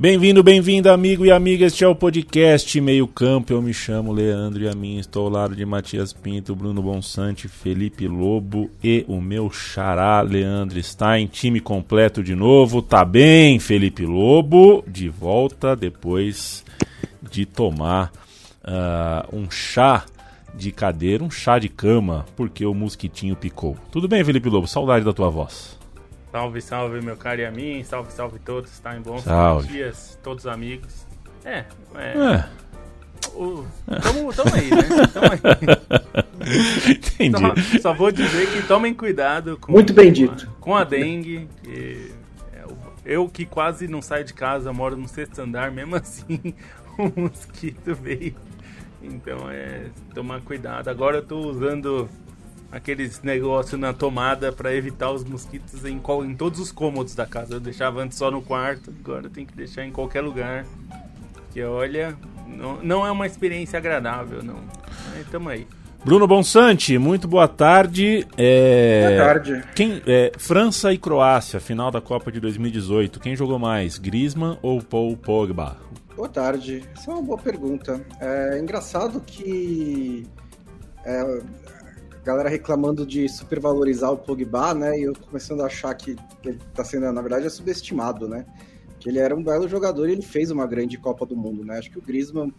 Bem-vindo, bem-vinda, amigo e amiga. Este é o podcast Meio Campo. Eu me chamo Leandro e a mim estou ao lado de Matias Pinto, Bruno Bonsante, Felipe Lobo e o meu xará Leandro Stein. Time completo de novo. Tá bem, Felipe Lobo? De volta depois de tomar uh, um chá de cadeira, um chá de cama, porque o mosquitinho picou. Tudo bem, Felipe Lobo? Saudade da tua voz. Salve, salve, meu caro e a mim. Salve, salve todos. Está em bons salve. dias, todos amigos. É, é. é. O, tamo, tamo aí, né? Tamo aí. Entendi. Só, só, vou dizer que tomem cuidado com, Muito bem dito. com a dengue. Que é, eu que quase não saio de casa, moro no sexto andar, mesmo assim o mosquito veio. Então é tomar cuidado. Agora eu tô usando aqueles negócios na tomada para evitar os mosquitos em, em todos os cômodos da casa. Eu deixava antes só no quarto, agora tem que deixar em qualquer lugar. Que olha, não, não é uma experiência agradável, não. Mas tamo aí. Bruno Bonsante, muito boa tarde. É... Boa tarde. Quem, é, França e Croácia, final da Copa de 2018. Quem jogou mais, Griezmann ou Paul Pogba? Boa tarde. Essa é uma boa pergunta. É engraçado que é, galera reclamando de supervalorizar o Pogba, né? E eu começando a achar que ele tá sendo, na verdade, é subestimado, né? Que ele era um belo jogador e ele fez uma grande Copa do Mundo, né? Acho que o Griezmann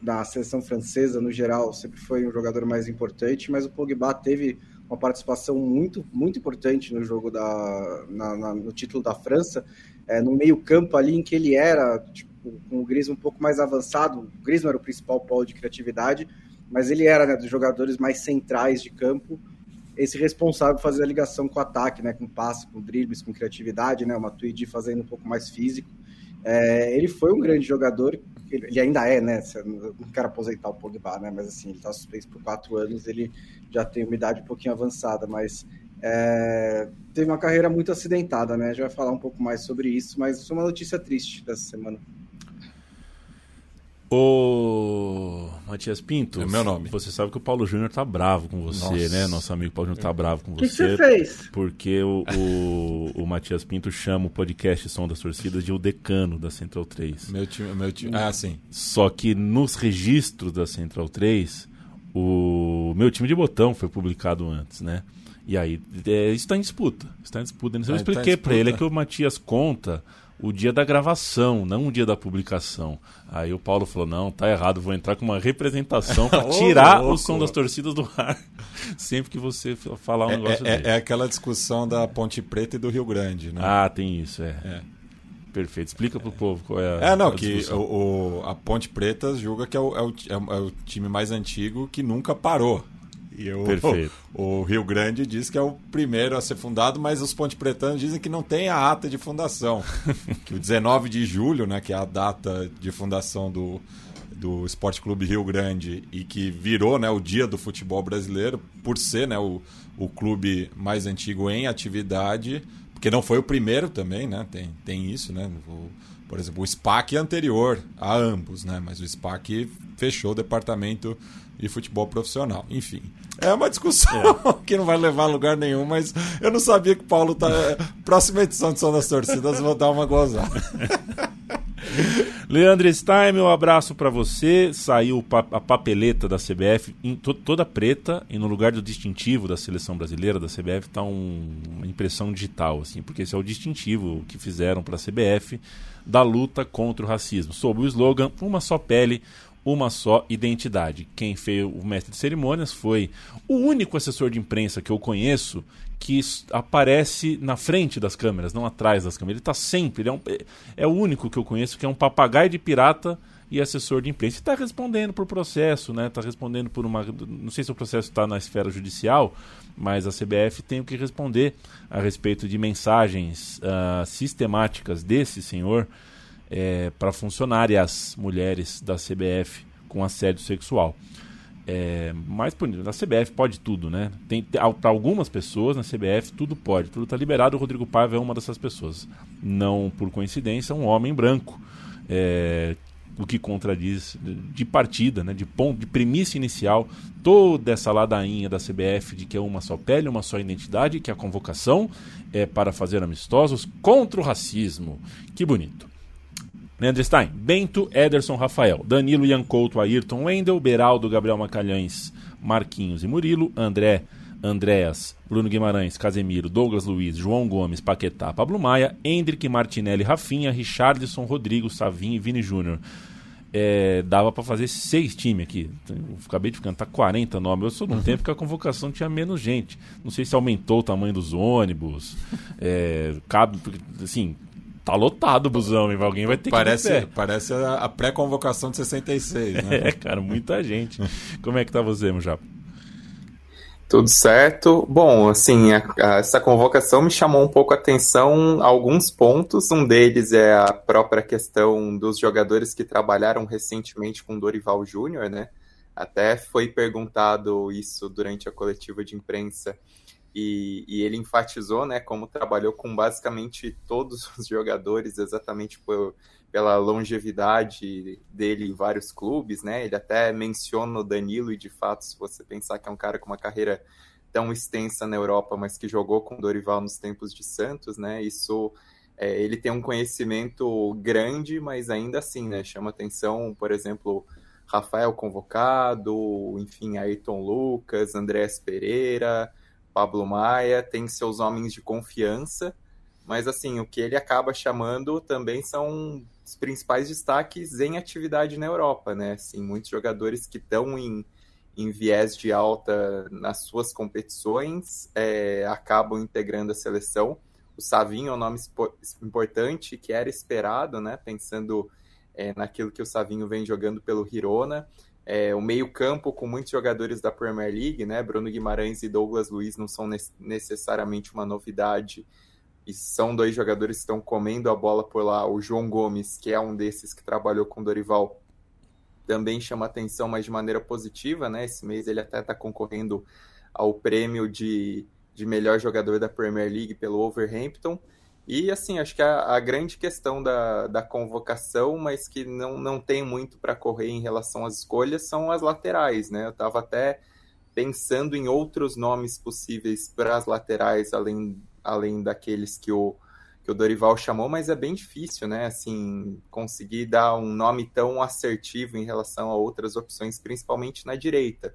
da seleção francesa, no geral, sempre foi um jogador mais importante, mas o Pogba teve uma participação muito, muito importante no jogo da, na, na, no título da França, é, no meio campo ali em que ele era, tipo, com o Griezmann um pouco mais avançado, o Griezmann era o principal polo de criatividade, mas ele era né, dos jogadores mais centrais de campo, esse responsável por fazer a ligação com o ataque, né, com passe, com dribles, com criatividade, né, uma Tweedy fazendo um pouco mais físico. É, ele foi um grande jogador, ele ainda é, né? Não quero aposentar o Pogba, né? Mas assim, ele está suspenso por quatro anos, ele já tem uma idade um pouquinho avançada, mas é, teve uma carreira muito acidentada, né? Já vai falar um pouco mais sobre isso, mas foi uma notícia triste dessa semana. Ô, Matias Pinto. É meu nome. Você sabe que o Paulo Júnior tá bravo com você, Nossa. né? Nosso amigo Paulo Júnior tá bravo com você. O que você fez? Porque o, o, o, Matias Pinto chama o podcast Som das Torcidas de o decano da Central 3. Meu time, meu time. Ah, sim. Só que nos registros da Central 3, o meu time de botão foi publicado antes, né? E aí, é, isso está em disputa. Está em disputa. Eu ah, expliquei tá para ele é que o Matias conta o dia da gravação, não o dia da publicação. Aí o Paulo falou: não, tá errado, vou entrar com uma representação para tirar o som das torcidas do ar. Sempre que você falar um é, negócio é, dele. É aquela discussão da Ponte Preta e do Rio Grande, né? Ah, tem isso, é. é. Perfeito. Explica pro povo qual é a. É, não, a que o, o, a Ponte Preta julga que é o, é o, é o time mais antigo que nunca parou. E o, Perfeito. O, o, Rio Grande diz que é o primeiro a ser fundado, mas os Ponte Pretanos dizem que não tem a ata de fundação. que o 19 de julho, né, que é a data de fundação do, do Esporte Clube Rio Grande e que virou né, o dia do futebol brasileiro, por ser né, o, o clube mais antigo em atividade, porque não foi o primeiro também, né? Tem, tem isso, né? O, por exemplo, o SPAC é anterior a ambos, né? Mas o SPAC fechou o departamento de futebol profissional. Enfim, é uma discussão é. que não vai levar a lugar nenhum, mas eu não sabia que o Paulo tá. Próxima edição de Som das Torcidas, vou dar uma gozada. Leandro Stein, meu abraço para você. Saiu a papeleta da CBF em, toda preta e no lugar do distintivo da seleção brasileira da CBF tá um, uma impressão digital, assim, porque esse é o distintivo que fizeram para a CBF da luta contra o racismo, sob o slogan Uma só pele, uma só identidade. Quem fez o mestre de cerimônias foi o único assessor de imprensa que eu conheço que aparece na frente das câmeras, não atrás das câmeras. Ele está sempre, ele é, um, é o único que eu conheço que é um papagaio de pirata e assessor de imprensa. está respondendo por processo, né? Está respondendo por uma. Não sei se o processo está na esfera judicial, mas a CBF tem o que responder a respeito de mensagens uh, sistemáticas desse senhor é, para funcionárias mulheres da CBF com assédio sexual. É, mais na CBF pode tudo, né? Tem para algumas pessoas na CBF tudo pode, tudo está liberado. O Rodrigo Paiva é uma dessas pessoas. Não por coincidência, um homem branco, é, o que contradiz de partida, né? De ponto, de premissa inicial, toda essa ladainha da CBF de que é uma só pele, uma só identidade, que a convocação é para fazer amistosos contra o racismo. Que bonito. Leandro Stein, Bento, Ederson, Rafael, Danilo, Ian Couto, Ayrton, Wendel, Beraldo, Gabriel Macalhães, Marquinhos e Murilo, André, Andréas, Bruno Guimarães, Casemiro, Douglas Luiz, João Gomes, Paquetá, Pablo Maia, Hendrick, Martinelli, Rafinha, Richardson, Rodrigo, Savinho e Vini Júnior. É, dava para fazer seis times aqui. Eu acabei de cantar 40 nomes. Eu sou de um uhum. tempo que a convocação tinha menos gente. Não sei se aumentou o tamanho dos ônibus. É, cabe, assim, Tá lotado o busão, hein? Alguém vai ter parece, que Parece a, pré-convocação de 66, né? é, cara, muita gente. Como é que tá você, meu Japa? Tudo certo. Bom, assim, a, a, essa convocação me chamou um pouco a atenção alguns pontos. Um deles é a própria questão dos jogadores que trabalharam recentemente com Dorival Júnior, né? Até foi perguntado isso durante a coletiva de imprensa e, e, ele enfatizou, né, como trabalhou com basicamente todos os jogadores, exatamente por, pela longevidade dele em vários clubes, né? Ele até menciona o Danilo e de fato, se você pensar que é um cara com uma carreira tão extensa na Europa, mas que jogou com Dorival nos tempos de Santos, né? Isso é, ele tem um conhecimento grande, mas ainda assim, né? Chama atenção, por exemplo, Rafael convocado, enfim, Ayrton Lucas, Andrés Pereira, Pablo Maia tem seus homens de confiança, mas assim, o que ele acaba chamando também são os principais destaques em atividade na Europa, né? Assim, muitos jogadores que estão em, em viés de alta nas suas competições é, acabam integrando a seleção. O Savinho é um nome importante que era esperado, né? Pensando é, naquilo que o Savinho vem jogando pelo Girona. É, o meio-campo com muitos jogadores da Premier League, né? Bruno Guimarães e Douglas Luiz não são necessariamente uma novidade. E são dois jogadores que estão comendo a bola por lá. O João Gomes, que é um desses que trabalhou com Dorival, também chama atenção, mas de maneira positiva, né? Esse mês ele até está concorrendo ao prêmio de, de melhor jogador da Premier League pelo Overhampton. E assim, acho que a, a grande questão da, da convocação, mas que não, não tem muito para correr em relação às escolhas, são as laterais, né? Eu estava até pensando em outros nomes possíveis para as laterais, além, além daqueles que o, que o Dorival chamou, mas é bem difícil, né? Assim, conseguir dar um nome tão assertivo em relação a outras opções, principalmente na direita.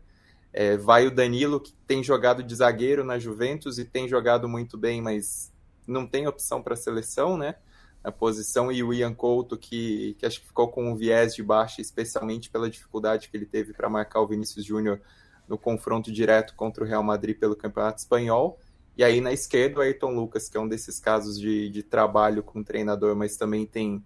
É, vai o Danilo, que tem jogado de zagueiro na Juventus e tem jogado muito bem, mas não tem opção para seleção, né? A posição e o Ian Couto, que, que acho que ficou com um viés de baixa, especialmente pela dificuldade que ele teve para marcar o Vinícius Júnior no confronto direto contra o Real Madrid pelo Campeonato Espanhol. E aí na esquerda o Ayrton Lucas, que é um desses casos de, de trabalho com treinador, mas também tem,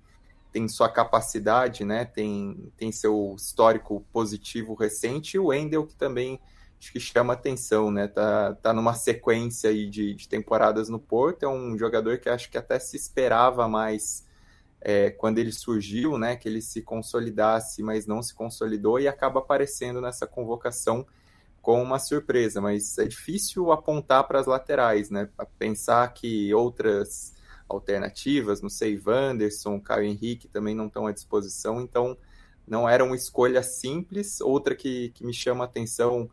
tem sua capacidade, né? Tem, tem seu histórico positivo recente. E o Wendel, que também acho que chama atenção, né? Tá, tá numa sequência aí de, de temporadas no Porto, é um jogador que acho que até se esperava mais é, quando ele surgiu, né? Que ele se consolidasse, mas não se consolidou e acaba aparecendo nessa convocação com uma surpresa, mas é difícil apontar para as laterais, né? Pensar que outras alternativas, não sei, Wanderson, Caio Henrique também não estão à disposição, então não era uma escolha simples. Outra que, que me chama a atenção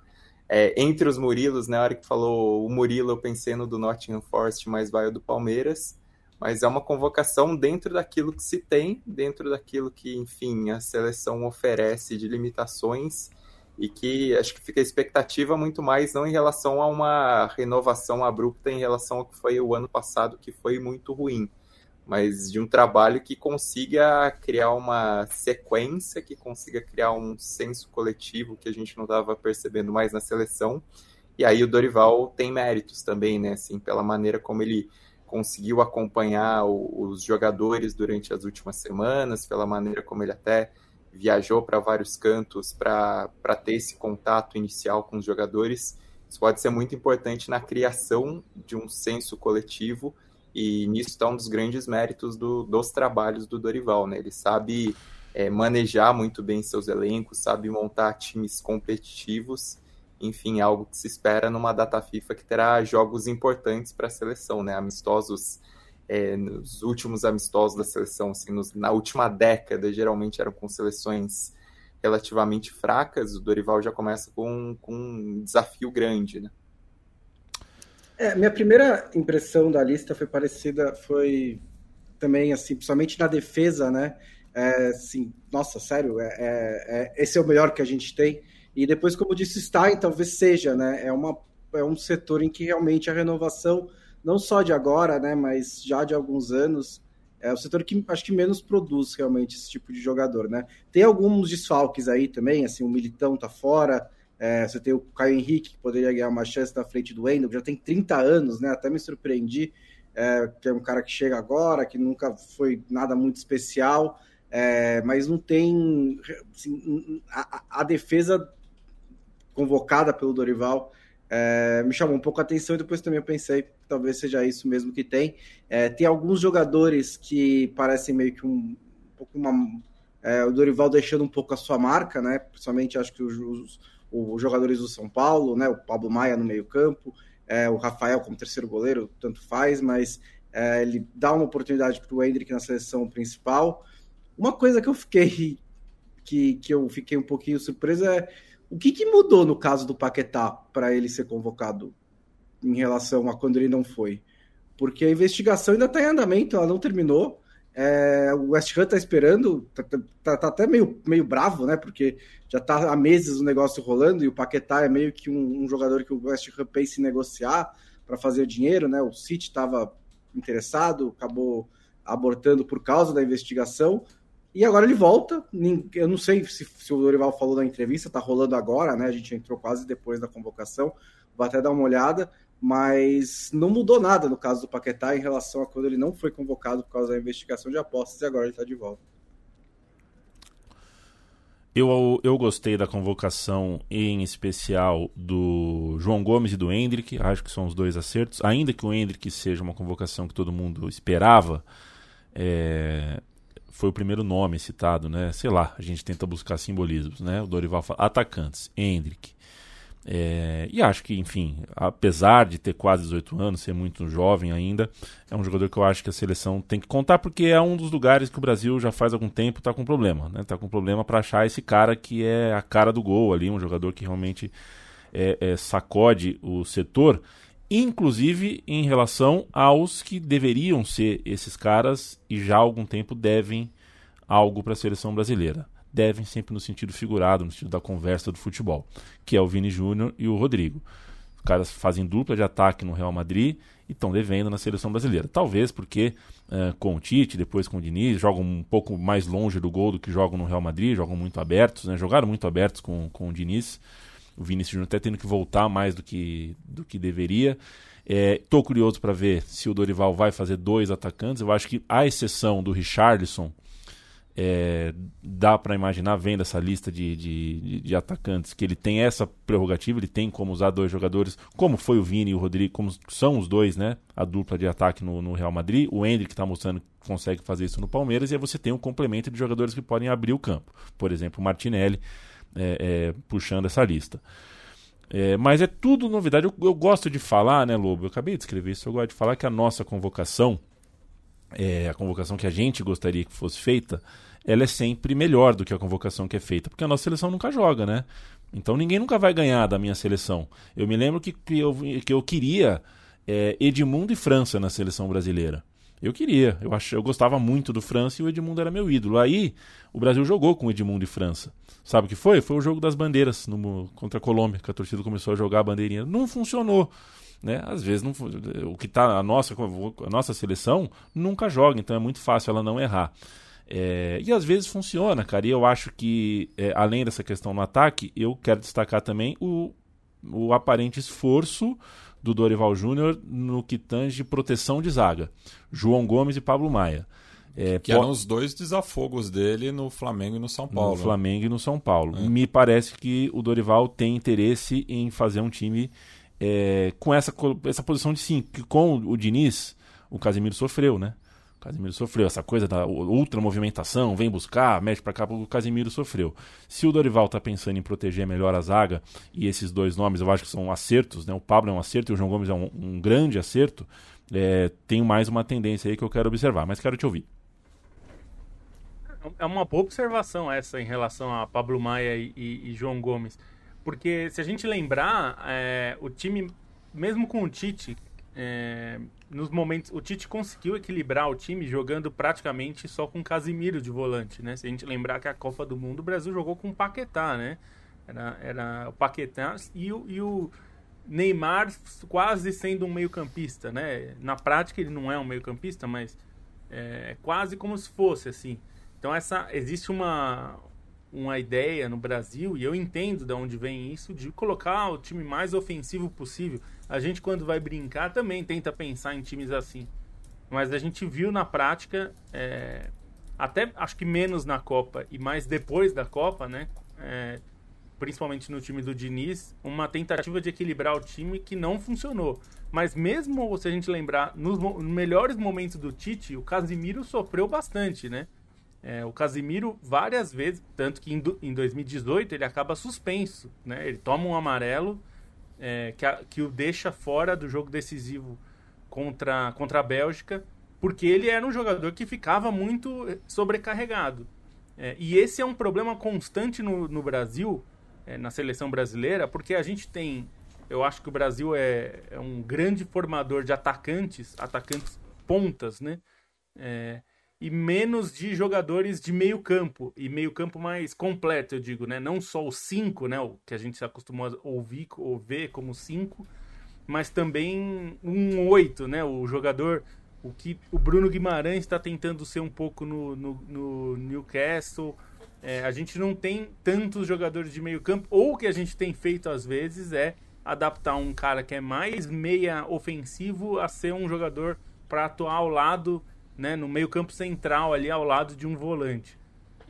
é, entre os Murilos, na hora que falou o Murilo, eu pensei no do Nottingham Forest, mas vai o do Palmeiras. Mas é uma convocação dentro daquilo que se tem, dentro daquilo que, enfim, a seleção oferece de limitações e que acho que fica a expectativa muito mais não em relação a uma renovação abrupta em relação ao que foi o ano passado, que foi muito ruim, mas de um trabalho que consiga criar uma sequência, que consiga criar um senso coletivo que a gente não estava percebendo mais na seleção. E aí o Dorival tem méritos também, né? Assim, pela maneira como ele conseguiu acompanhar os jogadores durante as últimas semanas, pela maneira como ele até viajou para vários cantos para ter esse contato inicial com os jogadores. Isso pode ser muito importante na criação de um senso coletivo e nisso está um dos grandes méritos do, dos trabalhos do Dorival, né? Ele sabe é, manejar muito bem seus elencos, sabe montar times competitivos. Enfim, algo que se espera numa data FIFA que terá jogos importantes para a seleção, né? Amistosos, é, nos últimos amistosos da seleção, assim, nos, na última década, geralmente eram com seleções relativamente fracas. O Dorival já começa com, com um desafio grande, né? É, minha primeira impressão da lista foi parecida, foi também assim, principalmente na defesa, né? É, assim, nossa, sério, é, é, é, esse é o melhor que a gente tem. E depois, como disse Stein, talvez seja, né? É, uma, é um setor em que realmente a renovação, não só de agora, né? Mas já de alguns anos, é o setor que acho que menos produz realmente esse tipo de jogador, né? Tem alguns desfalques aí também, assim, o Militão tá fora, é, você tem o Caio Henrique, que poderia ganhar uma chance na frente do Wendel, já tem 30 anos, né? Até me surpreendi, é, que é um cara que chega agora, que nunca foi nada muito especial, é, mas não tem. Assim, a, a, defesa convocada pelo Dorival é, me chamou um pouco a atenção e depois também eu pensei talvez seja isso mesmo que tem. É, tem alguns jogadores que parecem meio que um, um pouco uma. É, o Dorival deixando um pouco a sua marca, né? Principalmente acho que os, os jogadores do São Paulo, né? O Pablo Maia no meio-campo, é, o Rafael como terceiro goleiro, tanto faz, mas é, ele dá uma oportunidade para o Hendrick na seleção principal. Uma coisa que eu fiquei que, que eu fiquei um pouquinho surpreso é o que, que mudou no caso do Paquetá para ele ser convocado em relação a quando ele não foi? Porque a investigação ainda está em andamento, ela não terminou. É, o West Ham tá esperando, tá, tá, tá, até meio, meio bravo, né? Porque já tá há meses o negócio rolando e o Paquetá é meio que um, um jogador que o West Ham pensa em negociar para fazer dinheiro, né? O City estava interessado, acabou abortando por causa da investigação. E agora ele volta. Eu não sei se, se o Dorival falou na entrevista, tá rolando agora, né? A gente entrou quase depois da convocação. Vou até dar uma olhada mas não mudou nada no caso do Paquetá em relação a quando ele não foi convocado por causa da investigação de apostas e agora ele está de volta. Eu, eu gostei da convocação, em especial do João Gomes e do Hendrick. Acho que são os dois acertos. Ainda que o Hendrick seja uma convocação que todo mundo esperava, é, foi o primeiro nome citado, né? Sei lá, a gente tenta buscar simbolismos, né? O Dorival fala atacantes, Hendrick, é, e acho que, enfim, apesar de ter quase 18 anos, ser muito jovem ainda, é um jogador que eu acho que a seleção tem que contar, porque é um dos lugares que o Brasil já faz algum tempo está com problema. Né? Tá com problema para achar esse cara que é a cara do gol ali, um jogador que realmente é, é, sacode o setor, inclusive em relação aos que deveriam ser esses caras e já há algum tempo devem algo para a seleção brasileira devem sempre no sentido figurado, no sentido da conversa do futebol, que é o Vini Júnior e o Rodrigo. Os caras fazem dupla de ataque no Real Madrid e estão devendo na seleção brasileira. Talvez porque uh, com o Tite, depois com o Diniz, jogam um pouco mais longe do gol do que jogam no Real Madrid, jogam muito abertos, né? jogaram muito abertos com, com o Diniz. O Vinícius Júnior até tendo que voltar mais do que, do que deveria. Estou é, curioso para ver se o Dorival vai fazer dois atacantes. Eu acho que, à exceção do Richarlison, é, dá para imaginar, vendo essa lista de, de, de, atacantes, que ele tem essa prerrogativa, ele tem como usar dois jogadores, como foi o Vini e o Rodrigo, como são os dois, né? A dupla de ataque no, no Real Madrid. O Hendrick está mostrando que consegue fazer isso no Palmeiras, e aí você tem um complemento de jogadores que podem abrir o campo. Por exemplo, o Martinelli é, é, puxando essa lista. É, mas é tudo novidade. Eu, eu, gosto de falar, né, Lobo? Eu acabei de escrever isso. Eu gosto de falar que a nossa convocação, é, a convocação que a gente gostaria que fosse feita, ela é sempre melhor do que a convocação que é feita, porque a nossa seleção nunca joga, né? Então ninguém nunca vai ganhar da minha seleção. Eu me lembro que, que, eu, que eu queria é, Edmundo e França na seleção brasileira. Eu queria, eu, ach, eu gostava muito do França e o Edmundo era meu ídolo. Aí o Brasil jogou com Edmundo e França. Sabe o que foi? Foi o jogo das bandeiras no, contra a Colômbia, que a torcida começou a jogar a bandeirinha. Não funcionou. Né? Às vezes não, o que está a nossa a nossa seleção nunca joga, então é muito fácil ela não errar. É, e às vezes funciona, cara. E eu acho que, é, além dessa questão no ataque, eu quero destacar também o, o aparente esforço do Dorival Júnior no que tange proteção de zaga. João Gomes e Pablo Maia. É, que eram os dois desafogos dele no Flamengo e no São Paulo. No Flamengo e no São Paulo. É. Me parece que o Dorival tem interesse em fazer um time é, com essa, essa posição de sim, que com o Diniz, o Casemiro sofreu, né? Casimiro sofreu essa coisa da ultra movimentação, vem buscar, mexe para cá, o Casimiro sofreu. Se o Dorival tá pensando em proteger melhor a zaga e esses dois nomes eu acho que são acertos, né? O Pablo é um acerto e o João Gomes é um, um grande acerto. É, tem mais uma tendência aí que eu quero observar, mas quero te ouvir. É uma boa observação essa em relação a Pablo Maia e, e, e João Gomes. Porque se a gente lembrar, é, o time, mesmo com o Tite, é, nos momentos. O Tite conseguiu equilibrar o time jogando praticamente só com Casimiro de volante, né? Se a gente lembrar que a Copa do Mundo o Brasil jogou com o Paquetá, né? Era, era o Paquetá e o, e o Neymar quase sendo um meio-campista, né? Na prática ele não é um meio-campista, mas é quase como se fosse assim. Então essa existe uma uma ideia no Brasil e eu entendo de onde vem isso de colocar o time mais ofensivo possível. A gente quando vai brincar também tenta pensar em times assim, mas a gente viu na prática é, até acho que menos na Copa e mais depois da Copa, né? É, principalmente no time do Diniz, uma tentativa de equilibrar o time que não funcionou. Mas mesmo se a gente lembrar, nos melhores momentos do Tite, o Casimiro sofreu bastante, né? É, o Casimiro várias vezes, tanto que em, em 2018 ele acaba suspenso, né? Ele toma um amarelo é, que, a, que o deixa fora do jogo decisivo contra, contra a Bélgica, porque ele era um jogador que ficava muito sobrecarregado. É, e esse é um problema constante no, no Brasil, é, na seleção brasileira, porque a gente tem. Eu acho que o Brasil é, é um grande formador de atacantes, atacantes pontas, né? E menos de jogadores de meio campo e meio campo mais completo, eu digo, né? Não só o 5, né? O que a gente se acostumou a ouvir ou ver como 5, mas também um 8, né? O jogador, o que o Bruno Guimarães está tentando ser um pouco no, no, no Newcastle, é, a gente não tem tantos jogadores de meio campo, ou o que a gente tem feito às vezes é adaptar um cara que é mais meia ofensivo a ser um jogador para atuar ao lado, né, no meio campo central ali ao lado de um volante.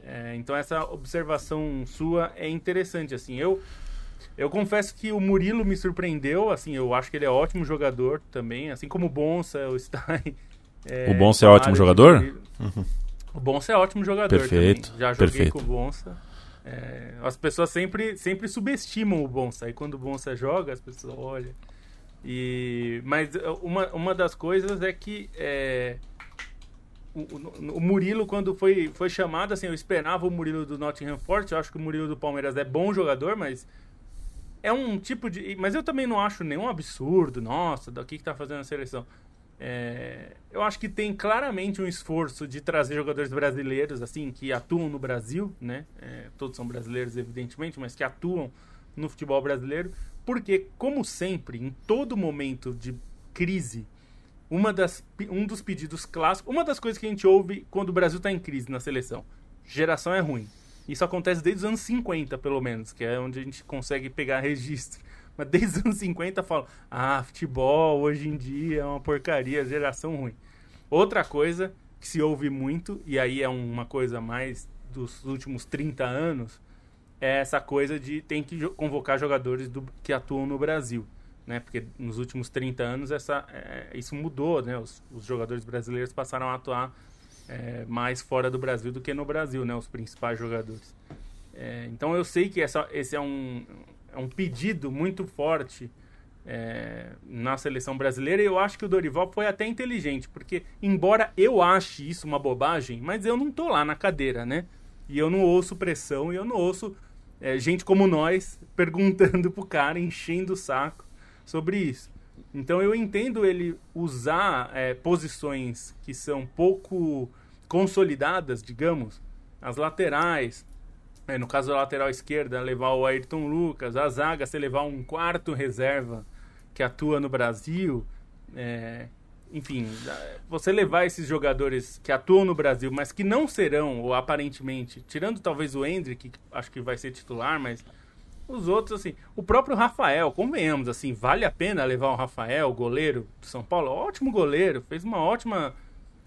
É, então essa observação sua é interessante, assim, eu eu confesso que o Murilo me surpreendeu, assim, eu acho que ele é ótimo jogador também, assim como o Bonsa, o Stein. É, o Bonsa é ótimo jogador? Uhum. O Bonsa é ótimo jogador perfeito, também. Já joguei perfeito. com o Bonsa. É, as pessoas sempre, sempre subestimam o Bonsa. Aí quando o Bonsa joga, as pessoas olham. E, mas uma, uma das coisas é que é, o, o, Murilo, quando foi, foi chamado, assim, eu esperava o Murilo do Nottingham Forest. Eu acho que o Murilo do Palmeiras é bom jogador, mas é um tipo de. Mas eu também não acho nenhum absurdo, nossa, daqui que tá fazendo a seleção. É, eu acho que tem claramente um esforço de trazer jogadores brasileiros, assim, que atuam no Brasil, né? É, todos são brasileiros, evidentemente, mas que atuam no futebol brasileiro, porque, como sempre, em todo momento de crise, uma das, um dos pedidos clássicos, uma das coisas que a gente ouve quando o Brasil está em crise na seleção, geração é ruim. Isso acontece desde os anos 50, pelo menos, que é onde a gente consegue pegar registro. Mas desde os anos 50 falam: ah, futebol hoje em dia é uma porcaria, geração ruim. Outra coisa que se ouve muito, e aí é uma coisa mais dos últimos 30 anos, é essa coisa de tem que convocar jogadores do, que atuam no Brasil. Né? Porque nos últimos 30 anos essa, é, isso mudou, né? Os, os, jogadores brasileiros passaram a atuar é, mais fora do Brasil do que no Brasil, né? Os principais jogadores. É, então eu sei que essa, esse é um, é um pedido muito forte é, na seleção brasileira e eu acho que o Dorival foi até inteligente, porque embora eu ache isso uma bobagem, mas eu não tô lá na cadeira, né? E eu não ouço pressão e eu não ouço é, gente como nós perguntando pro cara, enchendo o saco sobre isso. Então eu entendo ele usar é, posições que são pouco consolidadas, digamos, as laterais, é, no caso da lateral esquerda, levar o Ayrton Lucas, a zaga, você levar um quarto reserva que atua no Brasil. É, enfim, você levar esses jogadores que atuam no Brasil, mas que não serão, ou aparentemente, tirando talvez o Hendrick, que acho que vai ser titular, mas os outros, assim, o próprio Rafael, convenhamos, assim, vale a pena levar o Rafael, goleiro do São Paulo? Ótimo goleiro, fez uma ótima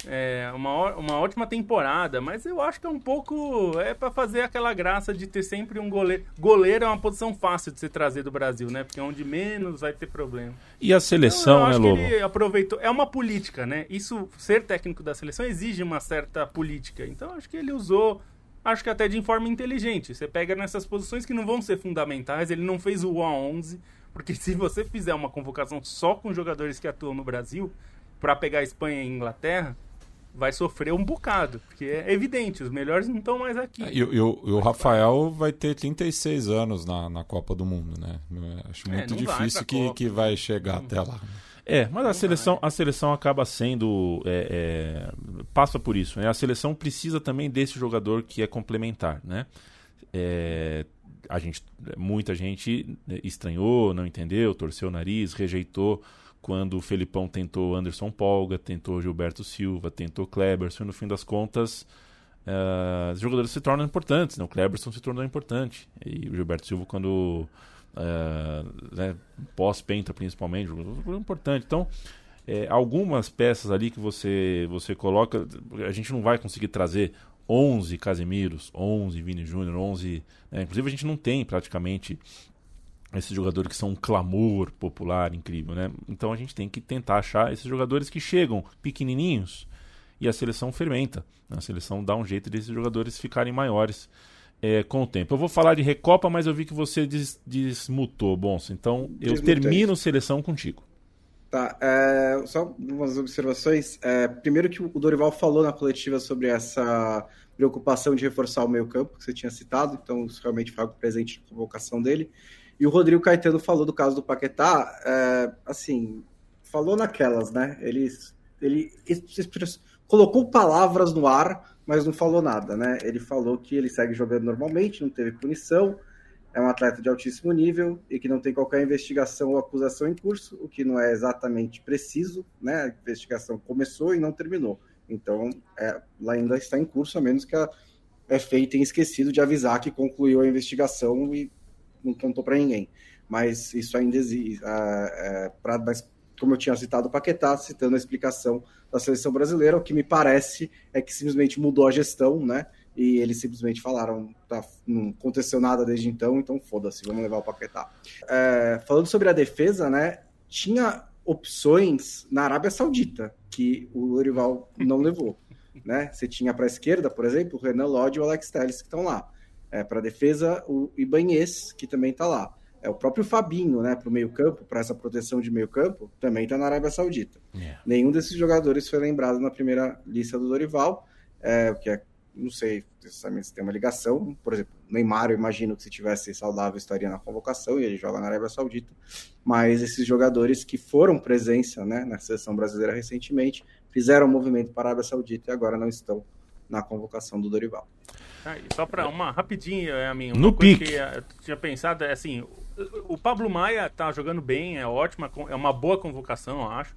é, uma, uma ótima temporada, mas eu acho que é um pouco. É para fazer aquela graça de ter sempre um goleiro. Goleiro é uma posição fácil de se trazer do Brasil, né? Porque é onde menos vai ter problema. E a seleção, então, né, Lobo? ele aproveitou. É uma política, né? Isso, ser técnico da seleção exige uma certa política. Então acho que ele usou. Acho que até de forma inteligente. Você pega nessas posições que não vão ser fundamentais. Ele não fez o 1 a 11 porque se você fizer uma convocação só com jogadores que atuam no Brasil, para pegar Espanha e Inglaterra, vai sofrer um bocado, porque é evidente, os melhores não estão mais aqui. E, e, o, e, o Rafael vai ter 36 anos na, na Copa do Mundo, né? Acho muito é, difícil que, que vai chegar não até lá. É, mas a seleção, a seleção acaba sendo. É, é, passa por isso. Né? A seleção precisa também desse jogador que é complementar. Né? É, a gente, muita gente estranhou, não entendeu, torceu o nariz, rejeitou quando o Felipão tentou Anderson Polga, tentou Gilberto Silva, tentou Kleberson, e no fim das contas uh, os jogadores se tornam importantes, né? o Kleberson se tornou importante, e o Gilberto Silva quando uh, né, pós-penta principalmente, jogador importante, então é, algumas peças ali que você, você coloca, a gente não vai conseguir trazer 11 Casemiros, 11 Vini Júnior, 11. Né? Inclusive a gente não tem praticamente esses jogadores que são um clamor popular incrível, né? Então a gente tem que tentar achar esses jogadores que chegam pequenininhos e a seleção fermenta. Né? A seleção dá um jeito desses jogadores ficarem maiores é, com o tempo. Eu vou falar de Recopa, mas eu vi que você des desmutou, Bonso. Então eu Desmutei. termino seleção contigo. Tá, é, só umas observações. É, primeiro que o Dorival falou na coletiva sobre essa preocupação de reforçar o meio campo, que você tinha citado, então isso realmente foi algo presente na convocação dele. E o Rodrigo Caetano falou do caso do Paquetá, é, assim, falou naquelas, né? Ele, ele, ele colocou palavras no ar, mas não falou nada, né? Ele falou que ele segue jogando normalmente, não teve punição, é um atleta de altíssimo nível e que não tem qualquer investigação ou acusação em curso, o que não é exatamente preciso, né? A investigação começou e não terminou. Então, é, ela ainda está em curso, a menos que a, é feita e esquecido de avisar que concluiu a investigação e não contou para ninguém. Mas isso ainda existe. É, pra, mas, como eu tinha citado o Paquetá, citando a explicação da seleção brasileira, o que me parece é que simplesmente mudou a gestão, né? E eles simplesmente falaram, tá, não aconteceu nada desde então, então foda-se, vamos levar o Paquetá. É, falando sobre a defesa, né? Tinha opções na Arábia Saudita que o Lorival não levou. Né? Você tinha para a esquerda, por exemplo, o Renan Lodge e o Alex Telles que estão lá. É, para a defesa, o Ibanez, que também está lá. É o próprio Fabinho, né, para o meio-campo, para essa proteção de meio-campo, também está na Arábia Saudita. Yeah. Nenhum desses jogadores foi lembrado na primeira lista do Dorival, é, que é, não sei se tem uma ligação. Por exemplo, Neymar, eu imagino que se tivesse saudável estaria na convocação e ele joga na Arábia Saudita. Mas esses jogadores que foram presença né, na seleção brasileira recentemente fizeram um movimento para a Arábia Saudita e agora não estão na convocação do Dorival. Ah, só para uma rapidinho, é a minha no pique. que eu tinha pensado é assim, o Pablo Maia tá jogando bem, é ótima, é uma boa convocação, eu acho.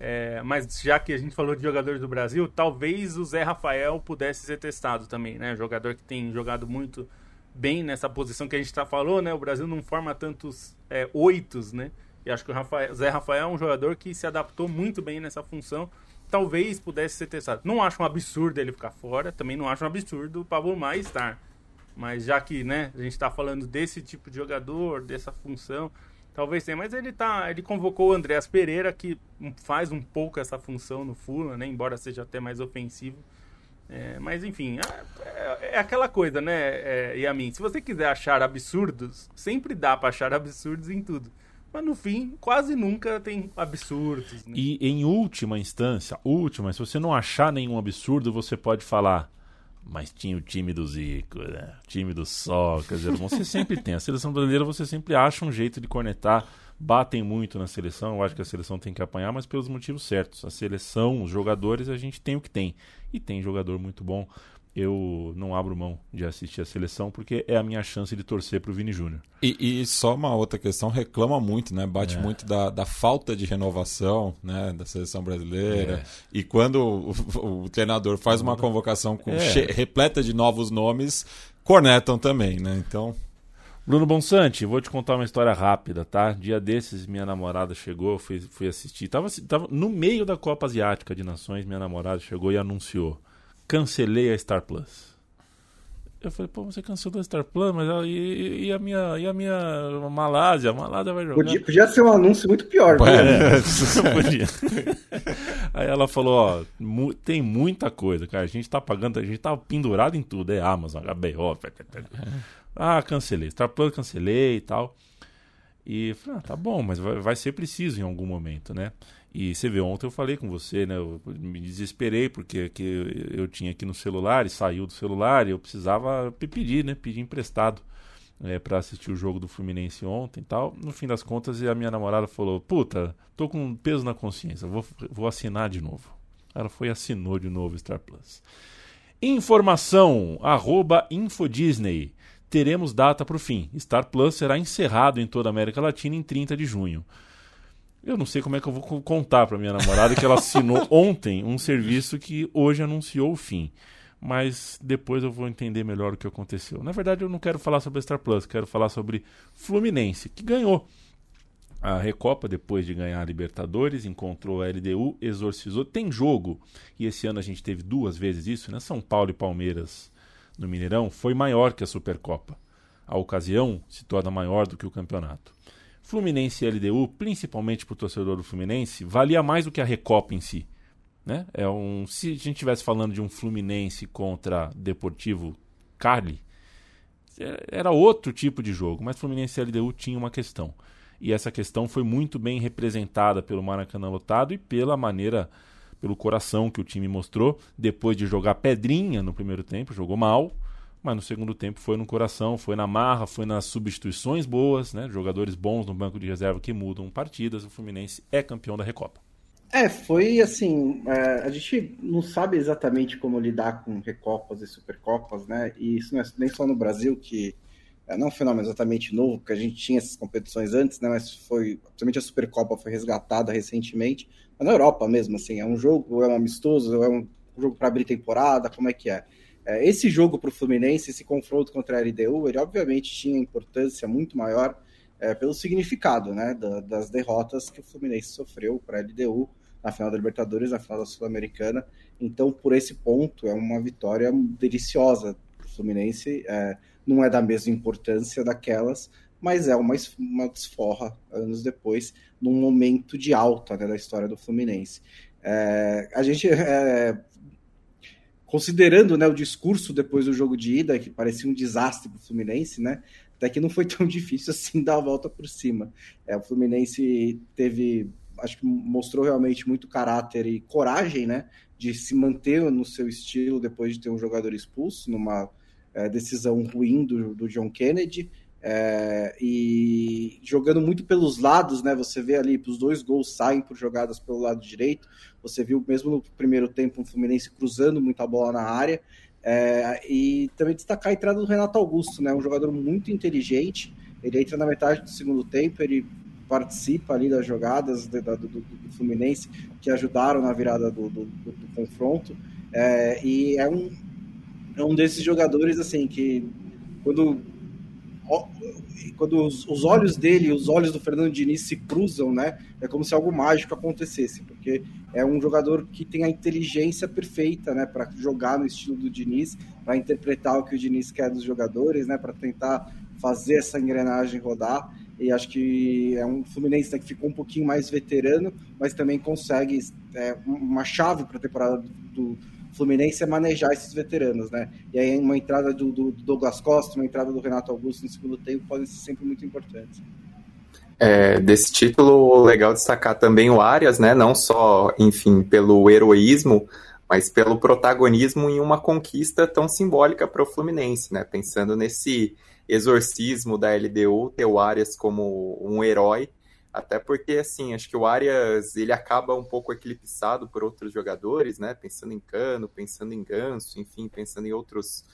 É, mas já que a gente falou de jogadores do Brasil, talvez o Zé Rafael pudesse ser testado também, né? Jogador que tem jogado muito bem nessa posição que a gente tá falou, né? O Brasil não forma tantos é, oitos, né? E acho que o Rafael, Zé Rafael é um jogador que se adaptou muito bem nessa função talvez pudesse ser testado. Não acho um absurdo ele ficar fora, também não acho um absurdo o Pablo Maia estar. Mas já que né, a gente está falando desse tipo de jogador, dessa função, talvez tenha. Mas ele tá, ele convocou o Andréas Pereira, que faz um pouco essa função no Fulham, né, embora seja até mais ofensivo. É, mas enfim, é, é, é, aquela coisa, né, é, Yamin? Se você quiser achar absurdos, sempre dá para achar absurdos em tudo. Mas no fim, quase nunca tem absurdos. Né? E em última instância, última, se você não achar nenhum absurdo, você pode falar. Mas tinha o time do Zico, né? o time do dizer, você sempre tem. A seleção brasileira você sempre acha um jeito de cornetar. Batem muito na seleção. Eu acho que a seleção tem que apanhar, mas pelos motivos certos. A seleção, os jogadores, a gente tem o que tem. E tem jogador muito bom eu não abro mão de assistir a seleção porque é a minha chance de torcer para o Vini Júnior. E, e, só uma outra questão, reclama muito, né? Bate é. muito da, da falta de renovação né? da seleção brasileira. É. E quando o, o, treinador faz uma convocação com é. repleta de novos nomes, cornetam também, né? Então. Bruno Bonsante, vou te contar uma história rápida, tá? Dia desses, minha namorada chegou, fui, fui assistir. Tava, tava no meio da Copa Asiática de Nações, minha namorada chegou e anunciou: cancelei a Star Plus. Eu falei, pô, você cancelou a Star Plus, mas e, e, a minha e a minha Malásia? A Malásia vai jogar. Podia, podia ser um anúncio muito pior, né? É, podia. Aí ela falou, ó, mu tem muita coisa, cara. A gente tá pagando, a gente tá pendurado em tudo, é Amazon, HBO. Ah, cancelei. Star Plus cancelei e tal. E falei, ah, tá bom, mas vai, vai ser preciso em algum momento, né? E você vê, ontem eu falei com você, né? Eu me desesperei porque que eu tinha aqui no celular e saiu do celular e eu precisava pedir, né? Pedir emprestado é, para assistir o jogo do Fluminense ontem e tal. No fim das contas, a minha namorada falou: Puta, tô com peso na consciência, vou, vou assinar de novo. Ela foi e assinou de novo Star Plus. Informação, arroba Infodisney. Teremos data para o fim. Star Plus será encerrado em toda a América Latina em 30 de junho. Eu não sei como é que eu vou contar para minha namorada que ela assinou ontem um serviço que hoje anunciou o fim. Mas depois eu vou entender melhor o que aconteceu. Na verdade, eu não quero falar sobre Star Plus, quero falar sobre Fluminense, que ganhou a Recopa depois de ganhar a Libertadores, encontrou a LDU, exorcizou. Tem jogo, e esse ano a gente teve duas vezes isso, né? São Paulo e Palmeiras no Mineirão, foi maior que a Supercopa. A ocasião se torna maior do que o campeonato. Fluminense e LDU, principalmente para o torcedor do Fluminense, valia mais do que a Recopa em si. Né? É um, se a gente estivesse falando de um Fluminense contra Deportivo Cali, é, era outro tipo de jogo, mas Fluminense e LDU tinha uma questão. E essa questão foi muito bem representada pelo Maracanã lotado e pela maneira, pelo coração que o time mostrou, depois de jogar pedrinha no primeiro tempo, jogou mal, mas no segundo tempo foi no coração, foi na marra, foi nas substituições boas, né? Jogadores bons no banco de reserva que mudam partidas. O Fluminense é campeão da Recopa. É, foi assim. É, a gente não sabe exatamente como lidar com Recopas e Supercopas, né? E isso não é nem só no Brasil, que é, não é um fenômeno exatamente novo, porque a gente tinha essas competições antes, né? Mas foi. Principalmente a Supercopa foi resgatada recentemente. Mas na Europa mesmo, assim, é um jogo, é um amistoso, é um jogo para abrir temporada, como é que é? É, esse jogo para o Fluminense, esse confronto contra a LDU, ele obviamente tinha importância muito maior é, pelo significado né, da, das derrotas que o Fluminense sofreu para a LDU na final da Libertadores, na final da Sul-Americana. Então, por esse ponto, é uma vitória deliciosa para o Fluminense. É, não é da mesma importância daquelas, mas é uma, uma desforra anos depois, num momento de alta né, da história do Fluminense. É, a gente é, considerando né, o discurso depois do jogo de ida, que parecia um desastre para o Fluminense, né? Até que não foi tão difícil assim dar a volta por cima. É, o Fluminense teve, acho que mostrou realmente muito caráter e coragem, né? De se manter no seu estilo depois de ter um jogador expulso, numa é, decisão ruim do, do John Kennedy. É, e jogando muito pelos lados, né? Você vê ali, os dois gols saem por jogadas pelo lado direito. Você viu mesmo no primeiro tempo um Fluminense cruzando muita bola na área. É, e também destacar a entrada do Renato Augusto, né? Um jogador muito inteligente. Ele entra na metade do segundo tempo, ele participa ali das jogadas do, do, do, do Fluminense que ajudaram na virada do, do confronto. É, e é um, é um desses jogadores assim que quando quando os, os, olhos dele os olhos do Fernando Diniz se cruzam, né? É como se algo mágico acontecesse, porque é um jogador que tem a inteligência perfeita, né, para jogar no estilo do Diniz, para interpretar o que o Diniz quer dos jogadores, né, para tentar fazer essa engrenagem rodar. E acho que é um Fluminense né, que ficou um pouquinho mais veterano, mas também consegue é, uma chave para a temporada do, do Fluminense é manejar esses veteranos, né? E aí uma entrada do, do, Douglas Costa, uma entrada do Renato Augusto no segundo tempo podem ser sempre muito importantes. É, desse título, legal destacar também o Arias, né? Não só, enfim, pelo heroísmo, mas pelo protagonismo em uma conquista tão simbólica para o Fluminense, né? Pensando nesse exorcismo da LDU, ter o Arias como um herói até porque, assim, acho que o Arias, ele acaba um pouco eclipsado por outros jogadores, né? Pensando em Cano, pensando em Ganso, enfim, pensando em outros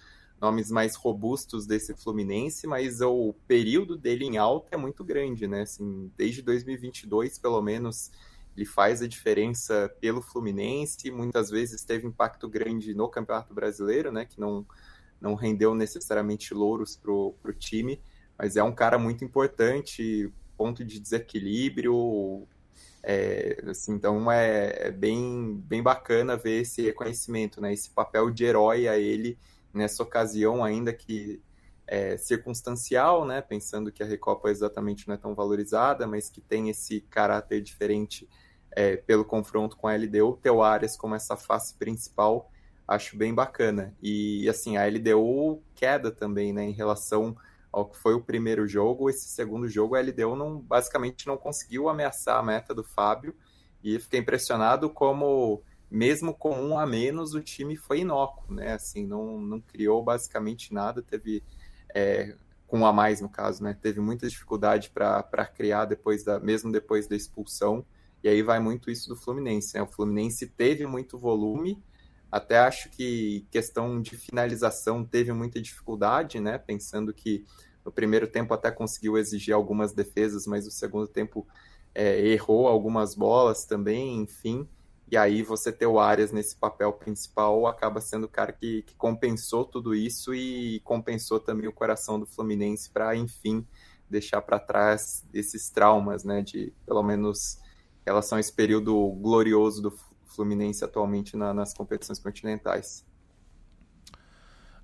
nomes mais robustos desse Fluminense, mas o período dele em alta é muito grande, né? Assim, desde 2022, pelo menos, ele faz a diferença pelo Fluminense, muitas vezes teve impacto grande no Campeonato Brasileiro, né? Que não, não rendeu necessariamente louros pro, pro time, mas é um cara muito importante, ponto de desequilíbrio, é, assim, então é, é, bem, bem bacana ver esse reconhecimento, né, esse papel de herói a ele nessa ocasião ainda que é circunstancial, né, pensando que a Recopa exatamente não é tão valorizada, mas que tem esse caráter diferente é, pelo confronto com a LDU, ter o Arias como essa face principal, acho bem bacana. E assim, a LDU queda também, né, em relação ao que foi o primeiro jogo, esse segundo jogo a LDU não, basicamente não conseguiu ameaçar a meta do Fábio, e fiquei impressionado como mesmo com um a menos o time foi inócuo, né, assim, não, não criou basicamente nada, teve é, com um a mais no caso, né, teve muita dificuldade para criar depois da, mesmo depois da expulsão, e aí vai muito isso do Fluminense, né, o Fluminense teve muito volume, até acho que questão de finalização teve muita dificuldade, né? Pensando que no primeiro tempo até conseguiu exigir algumas defesas, mas no segundo tempo é, errou algumas bolas também, enfim. E aí você ter o Arias nesse papel principal acaba sendo o cara que, que compensou tudo isso e compensou também o coração do Fluminense para, enfim, deixar para trás esses traumas, né? De pelo menos relação a esse período glorioso do, Fluminense atualmente na, nas competições continentais.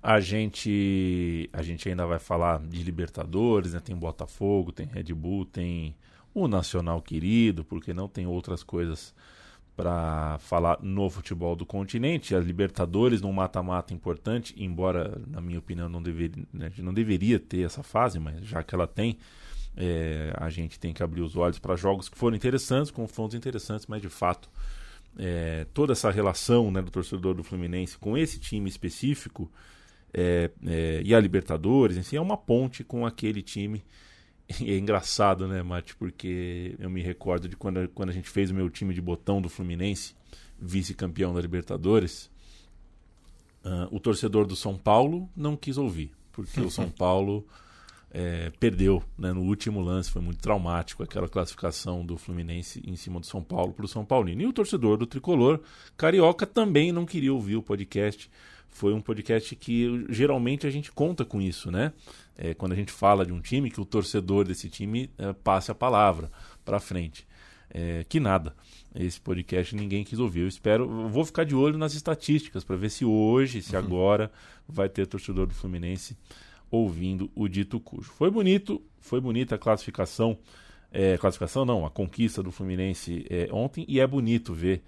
A gente, a gente ainda vai falar de Libertadores, né? tem Botafogo, tem Red Bull, tem o Nacional querido, porque não tem outras coisas para falar no futebol do continente. A Libertadores num mata-mata importante, embora, na minha opinião, não, deveria, né, não deveria ter essa fase, mas já que ela tem, é, a gente tem que abrir os olhos para jogos que foram interessantes, confrontos interessantes, mas de fato é, toda essa relação né, do torcedor do Fluminense com esse time específico é, é, e a Libertadores, assim, é uma ponte com aquele time. E é engraçado, né, Mate? Porque eu me recordo de quando, quando a gente fez o meu time de botão do Fluminense, vice-campeão da Libertadores. Uh, o torcedor do São Paulo não quis ouvir, porque o São Paulo é, perdeu né, no último lance, foi muito traumático aquela classificação do Fluminense em cima do São Paulo para o São Paulino. E o torcedor do Tricolor Carioca também não queria ouvir o podcast. Foi um podcast que geralmente a gente conta com isso, né? É, quando a gente fala de um time, que o torcedor desse time é, passe a palavra para frente. É, que nada. Esse podcast ninguém quis ouvir. Eu espero, eu vou ficar de olho nas estatísticas para ver se hoje, se uhum. agora vai ter torcedor do Fluminense ouvindo o dito cujo. Foi bonito, foi bonita a classificação, é, classificação não, a conquista do Fluminense é, ontem e é bonito ver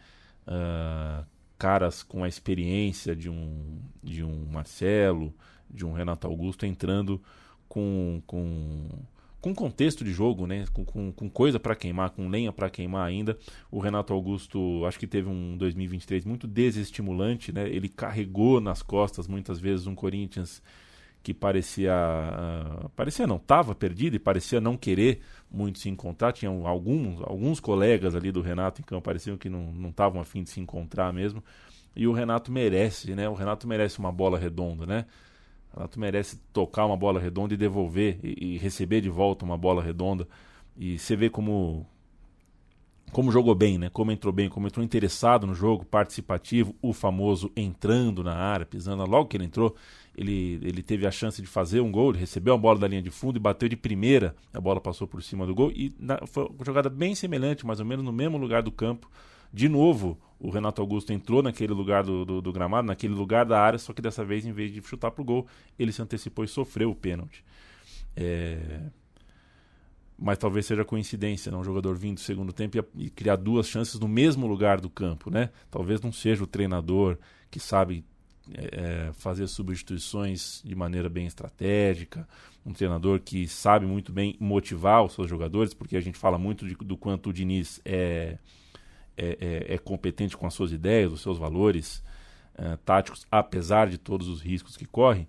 uh, caras com a experiência de um, de um Marcelo, de um Renato Augusto entrando com, com, com contexto de jogo, né? com, com, com coisa para queimar, com lenha para queimar ainda. O Renato Augusto acho que teve um 2023 muito desestimulante, né? ele carregou nas costas muitas vezes um Corinthians que parecia. Uh, parecia não, estava perdido e parecia não querer muito se encontrar. Tinha alguns, alguns colegas ali do Renato em campo pareciam que não estavam afim de se encontrar mesmo. E o Renato merece, né? O Renato merece uma bola redonda, né? O Renato merece tocar uma bola redonda e devolver e, e receber de volta uma bola redonda. E você vê como como jogou bem, né? Como entrou bem, como entrou interessado no jogo, participativo, o famoso entrando na área, pisando. Logo que ele entrou, ele, ele teve a chance de fazer um gol, ele recebeu a bola da linha de fundo e bateu de primeira. A bola passou por cima do gol e na, foi uma jogada bem semelhante, mais ou menos no mesmo lugar do campo. De novo, o Renato Augusto entrou naquele lugar do, do, do gramado, naquele lugar da área, só que dessa vez, em vez de chutar pro gol, ele se antecipou e sofreu o pênalti. É mas talvez seja coincidência, né? um jogador vindo do segundo tempo e, e, criar duas chances no mesmo lugar do campo, né? Talvez não seja o treinador que sabe é, é, fazer substituições de maneira bem estratégica, um treinador que sabe muito bem motivar os seus jogadores, porque a gente fala muito de, do quanto o Diniz é, é, é, é competente com as suas ideias, os seus valores é, táticos, apesar de todos os riscos que corre.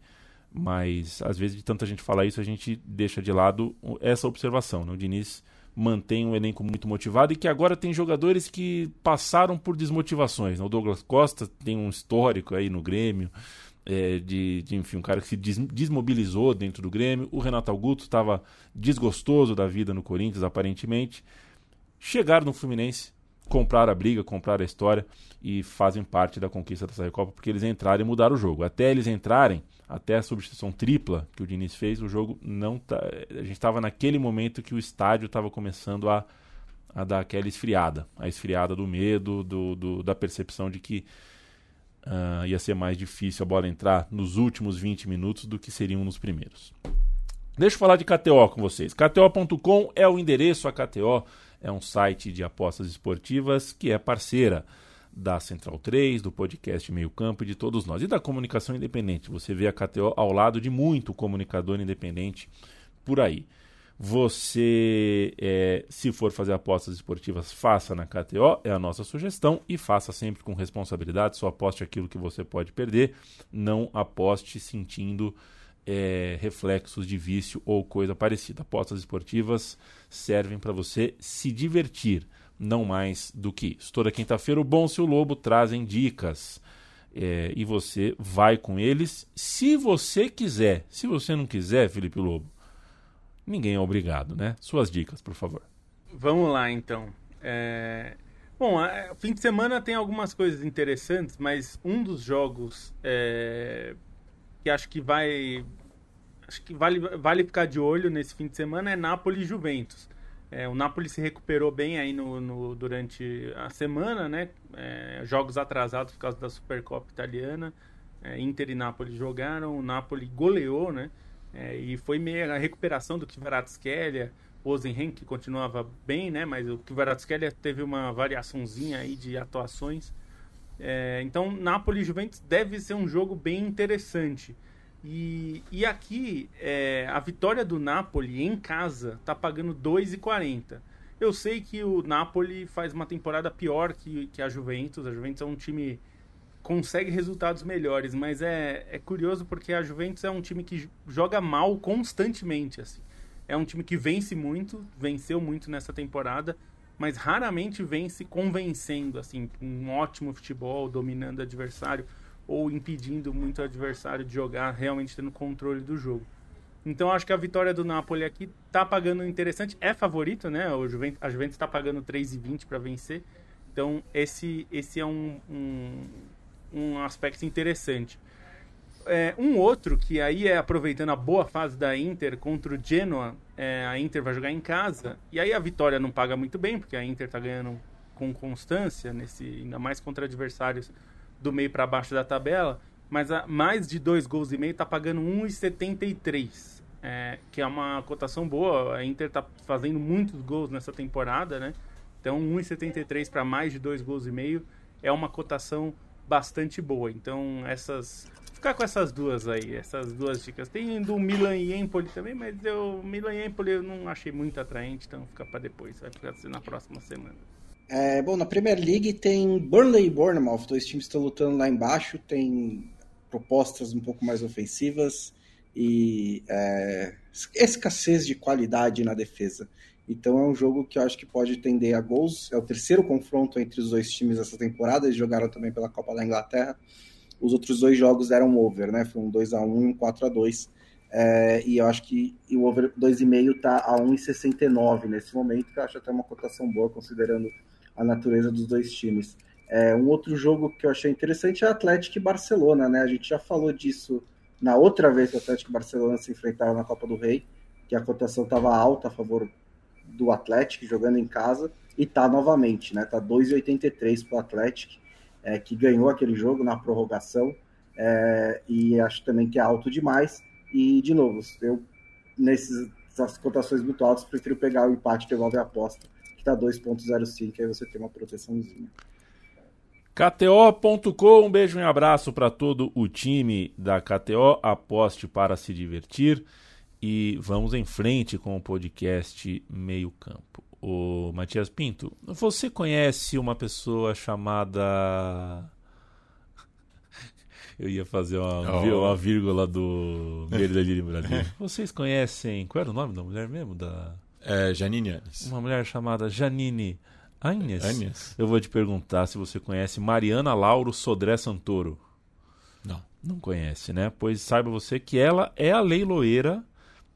Mas às vezes de tanta gente falar isso, a gente deixa de lado essa observação. Né? O Diniz mantém um elenco muito motivado e que agora tem jogadores que passaram por desmotivações. Né? O Douglas Costa tem um histórico aí no Grêmio. É, de, de, enfim, um cara que se des desmobilizou dentro do Grêmio. O Renato Augusto estava desgostoso da vida no Corinthians, aparentemente. Chegaram no Fluminense, compraram a briga, compraram a história e fazem parte da conquista dessa Recopa porque eles entraram e mudaram o jogo. Até eles entrarem, até a substituição tripla que o Diniz fez, o jogo não tá, a gente estava naquele momento que o estádio estava começando a, a dar aquela esfriada, a esfriada do medo, do, do da percepção de que uh, ia ser mais difícil a bola entrar nos últimos 20 minutos do que seriam nos primeiros. Deixa eu falar de KTO com vocês. KTO.com é o endereço, a KTO é um site de apostas esportivas que é parceira da Central 3, do podcast Meio Campo e de todos nós. E da comunicação independente. Você vê a KTO ao lado de muito comunicador independente por aí. Você, é, se for fazer apostas esportivas, faça na KTO, é a nossa sugestão, e faça sempre com responsabilidade. Só aposte aquilo que você pode perder, não aposte sentindo é, reflexos de vício ou coisa parecida. Apostas esportivas servem para você se divertir não mais do que isso. Toda quinta-feira o Bom Seu Lobo trazem dicas é, e você vai com eles se você quiser. Se você não quiser, Felipe Lobo, ninguém é obrigado, né? Suas dicas, por favor. Vamos lá, então. É... Bom, a, fim de semana tem algumas coisas interessantes, mas um dos jogos é... que acho que vai acho que vale, vale ficar de olho nesse fim de semana é Napoli Juventus. É, o Napoli se recuperou bem aí no, no durante a semana, né? É, jogos atrasados por causa da Supercopa Italiana. É, Inter e Napoli jogaram, o Napoli goleou, né? É, e foi meio a recuperação do Kvaratskhelia, Ozenhen, que continuava bem, né? Mas o Kvaratskhelia teve uma variaçãozinha aí de atuações. É, então, Napoli e Juventus deve ser um jogo bem interessante. E, e aqui, é, a vitória do Napoli em casa tá pagando 2,40. Eu sei que o Napoli faz uma temporada pior que, que a Juventus. A Juventus é um time consegue resultados melhores, mas é, é curioso porque a Juventus é um time que joga mal constantemente. Assim. É um time que vence muito, venceu muito nessa temporada, mas raramente vence convencendo, assim, um ótimo futebol, dominando o adversário ou impedindo muito o adversário de jogar, realmente tendo controle do jogo. Então acho que a vitória do Napoli aqui tá pagando interessante, é favorito, né? O Juventus, a Juventus está pagando 3,20 para vencer. Então esse esse é um, um, um aspecto interessante. É, um outro que aí é aproveitando a boa fase da Inter contra o Genoa, é, a Inter vai jogar em casa e aí a vitória não paga muito bem porque a Inter está ganhando com constância nesse ainda mais contra adversários do meio para baixo da tabela, mas a mais de dois gols e meio está pagando 1,73, é, que é uma cotação boa. A Inter está fazendo muitos gols nessa temporada, né? Então 1,73 para mais de dois gols e meio é uma cotação bastante boa. Então essas ficar com essas duas aí, essas duas dicas. Tem do Milan e Empoli também, mas eu Milan e Empoli eu não achei muito atraente, então fica para depois, vai ficar na próxima semana. É, bom, na Premier League tem Burnley e Bournemouth, dois times estão lutando lá embaixo, tem propostas um pouco mais ofensivas e é, escassez de qualidade na defesa. Então é um jogo que eu acho que pode tender a gols. É o terceiro confronto entre os dois times essa temporada. Eles jogaram também pela Copa da Inglaterra. Os outros dois jogos eram over, né? Foi um 2x1 e um 4x2. É, e eu acho que o over 2,5 está a 1,69 nesse momento, que eu acho até uma cotação boa, considerando a natureza dos dois times. É, um outro jogo que eu achei interessante é Atlético e Barcelona, né? A gente já falou disso na outra vez que o Atlético e Barcelona se enfrentaram na Copa do Rei, que a cotação estava alta a favor do Atlético, jogando em casa, e tá novamente, né? Tá 2,83 para o Atlético, é, que ganhou aquele jogo na prorrogação, é, e acho também que é alto demais. E, de novo, eu, nessas cotações muito altas, prefiro pegar o empate que envolve a aposta tá 2.05, aí você tem uma proteçãozinha. KTO.com, um beijo e um abraço para todo o time da KTO. Aposte para se divertir e vamos em frente com o podcast Meio Campo. O Matias Pinto, você conhece uma pessoa chamada. Eu ia fazer uma, oh. uma vírgula do Meio da Brasil. Vocês conhecem. Qual era o nome da mulher mesmo? Da... É, Janine Anes. Uma mulher chamada Janine Agnes. Eu vou te perguntar se você conhece Mariana Lauro Sodré Santoro. Não. Não conhece, né? Pois saiba você que ela é a leiloeira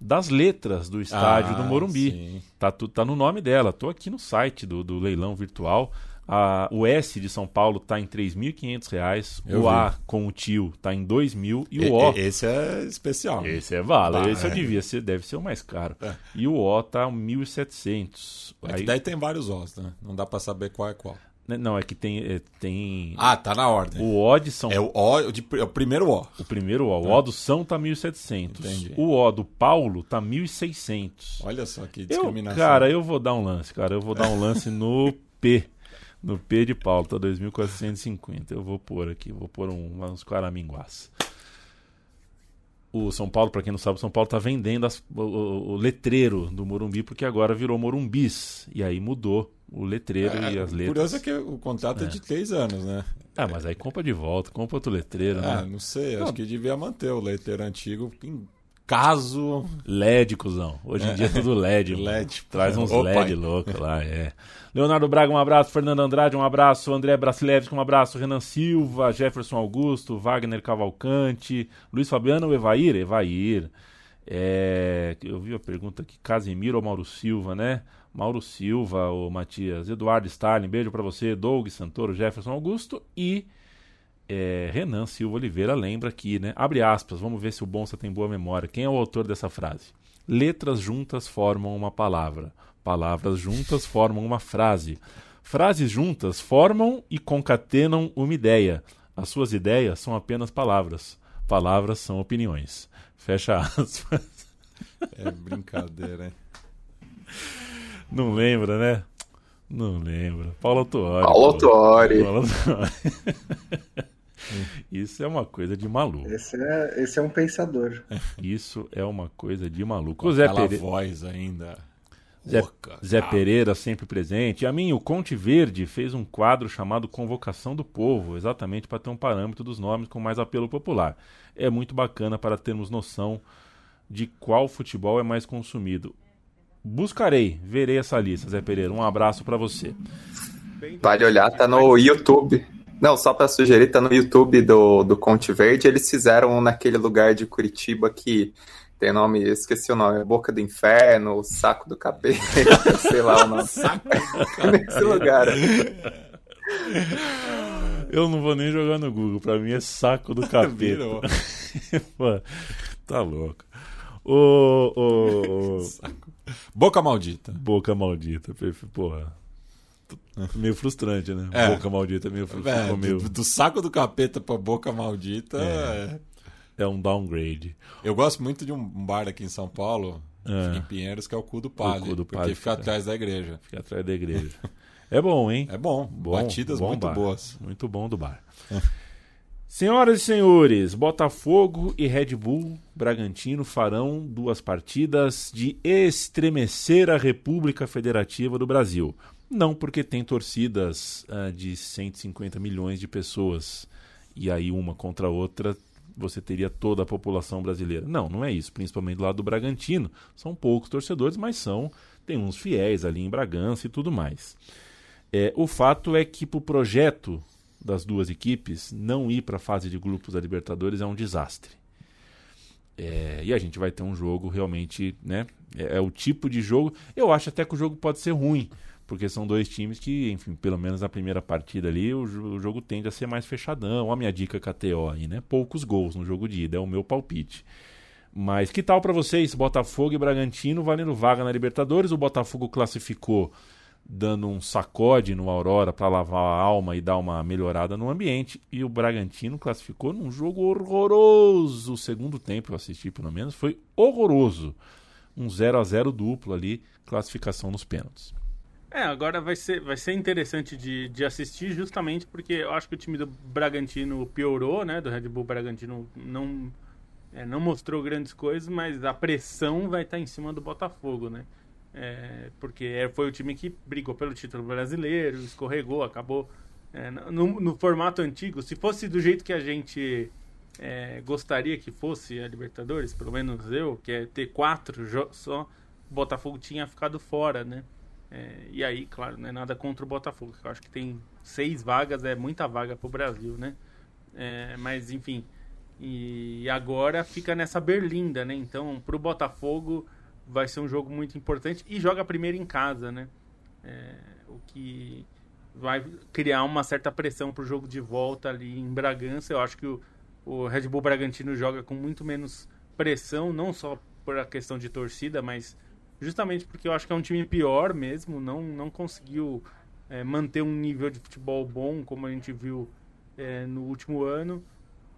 das letras do estádio ah, do Morumbi. Sim. Tá, tá no nome dela. Tô aqui no site do, do leilão virtual. A, o S de São Paulo tá em R$ 3.500. Eu O vi. A com o tio tá em R$ 2.000. E E- o O. Esse é especial. Esse é vala, Ah, esse eu é. devia ser, deve ser o mais caro. É. E o O tá 1.700. É que Aí- daí tem vários Os, né? Não dá pra saber qual é qual. né, Não, é que tem. é, tem Ah, tá na ordem. o O de São É o O, de- é o primeiro O. O primeiro O. O O do São tá 1.700. Entendi. O O do Paulo tá 1.600. Olha só que Eu, discriminação. cara, eu vou dar um lance, cara. Eu vou dar um lance no P. No P de Paulo, tá 2.450. Eu vou pôr aqui, vou pôr um, uns quaraminguás. O São Paulo, pra quem não sabe, o São Paulo tá vendendo as- o, o- letreiro do Morumbi, porque agora virou Morumbis. E aí mudou o letreiro É, e as letras. curioso é que o contrato é, de três anos, né? Ah, mas aí compra de volta, compra outro letreiro, Ah, né? não sei, acho Não. que devia manter o leiteiro antigo caso. LED, cuzão. Hoje em dia é tudo LED. LED. Traz uns Ô, LED pai. loucos lá, é. Leonardo Braga, um abraço. Fernando Andrade, um abraço. André Brasilevski, um abraço. Renan Silva, Jefferson Augusto, Wagner Cavalcante, Luiz Fabiano, Evair? Evair. É, eu vi a pergunta aqui, Casimiro ou Mauro Silva, né? Mauro Silva, o Matias, Eduardo Stalin, beijo pra você, Doug Santoro, Jefferson Augusto e é, Renan Silva Oliveira lembra aqui, né? Abre aspas, vamos ver se o Bonsa tem boa memória. Quem é o autor dessa frase? Letras juntas formam uma palavra. Palavras juntas formam uma frase. Frases juntas formam e concatenam uma ideia. As suas ideias são apenas palavras. Palavras são opiniões. Fecha aspas. É brincadeira, hein? Não lembra, né? Não lembra. Paulo Autuori. Paulo pô. Autuori. Paulo Autuori. Isso é uma coisa de maluco. Esse é, esse é um pensador. Isso é uma coisa de maluco. O Zé, Aquela Pere... voz ainda. Zé, rouca. Zé Pereira sempre presente. A mim, o Conte Verde fez um quadro chamado Convocação do Povo, exatamente para ter um parâmetro dos nomes com mais apelo popular. É muito bacana para termos noção de qual futebol é mais consumido. Buscarei, verei essa lista, Zé Pereira. Um abraço para você. Vale olhar, tá no YouTube. Não, só pra sugerir, tá no YouTube do, do Conte Verde. Eles fizeram naquele lugar de Curitiba que tem nome, esqueci o nome, Boca do Inferno, Saco do Capeta, sei lá o nome. Saco Nesse lugar. Eu não vou nem jogar no Google, pra mim é saco do capeta. Tá louco. Ô, ô, ô. Boca maldita. boca maldita, porra. Meio frustrante, né? É. Boca maldita, meio frustrante. É, meio- do, do saco do capeta pra boca maldita. É. é. É um downgrade. Eu gosto muito de um bar aqui em São Paulo, É. em Pinheiros, que é o Cu do Padre. Cu do porque fica fica- atrás da igreja. Fica atrás da igreja. É bom, hein? É bom. Bom, Batidas bom muito bar. boas. Muito bom do bar. Senhoras e senhores, Botafogo e Red Bull Bragantino farão duas partidas de estremecer a República Federativa do Brasil. Não porque tem torcidas ah, de 150 milhões de pessoas e aí uma contra a outra você teria toda a população brasileira. Não, não é isso. Principalmente do lado do Bragantino. São poucos torcedores, mas são. Tem uns fiéis ali em Bragança e tudo mais. É, o fato é que para o projeto das duas equipes, não ir para a fase de grupos da Libertadores é um desastre. É, e a gente vai ter um jogo realmente, né? É, é o tipo de jogo. Eu acho até que o jogo pode ser ruim, porque são dois times que, enfim, pelo menos na primeira partida ali, o, o jogo tende a ser mais fechadão. A minha dica KTO aí, né? Poucos gols no jogo de ida, é o meu palpite. Mas que tal para vocês? Botafogo e Bragantino valendo vaga na Libertadores. O Botafogo classificou dando um sacode no Aurora para lavar a alma e dar uma melhorada no ambiente. E o Bragantino classificou num jogo horroroso. O segundo tempo eu assisti, pelo menos, foi horroroso. Um 0 a 0 duplo ali, classificação nos pênaltis. É, agora vai ser, vai ser interessante de, de assistir justamente porque eu acho que o time do Bragantino piorou, né? Do Red Bull Bragantino não, é, não mostrou grandes coisas, mas a pressão vai estar em cima do Botafogo, né? É, porque é, foi o time que brigou pelo título brasileiro, escorregou, acabou. é, no, no formato antigo, se fosse do jeito que a gente é, gostaria que fosse a Libertadores, pelo menos eu, que é ter quatro só, o Botafogo tinha ficado fora, né? É, e aí, claro, não é nada contra o Botafogo, que eu acho que tem seis vagas, é muita vaga pro Brasil, né? É, mas, enfim, e agora fica nessa berlinda, né? Então, pro Botafogo vai ser um jogo muito importante e joga primeiro em casa, né? É, o que vai criar uma certa pressão para o jogo de volta ali em Bragança. Eu acho que o, o Red Bull Bragantino joga com muito menos pressão, não só por a questão de torcida, mas justamente porque eu acho que é um time pior mesmo, não, não conseguiu é, manter um nível de futebol bom como a gente viu é, no último ano.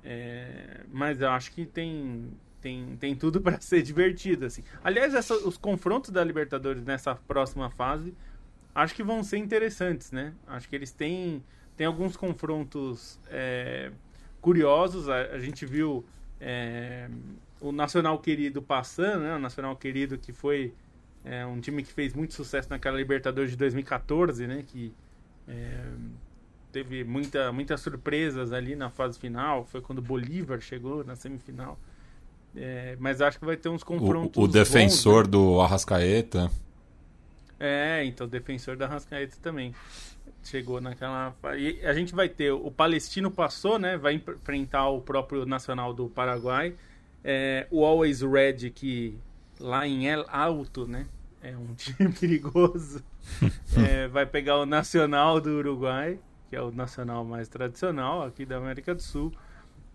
É, mas eu acho que tem, tem, tem tudo para ser divertido. Assim. Aliás, essa, os confrontos da Libertadores nessa próxima fase acho que vão ser interessantes, né? Acho que eles têm, têm alguns confrontos é, curiosos. A, a, gente viu é, o Nacional Querido passando, né? O Nacional Querido que foi é, um time que fez muito sucesso naquela Libertadores de 2014, né? Que é, teve muita, muitas surpresas ali na fase final. Foi quando o Bolívar chegou na semifinal. É, mas acho que vai ter uns confrontos. O, o defensor bons, né? do Arrascaeta. É, então o defensor da Arrascaeta também chegou naquela. E a gente vai ter. O Palestino passou, né? Vai enfrentar o próprio Nacional do Paraguai. É, o Always Red, que lá em El Alto, né? É um time perigoso. é, vai pegar o Nacional do Uruguai, que é o nacional mais tradicional aqui da América do Sul.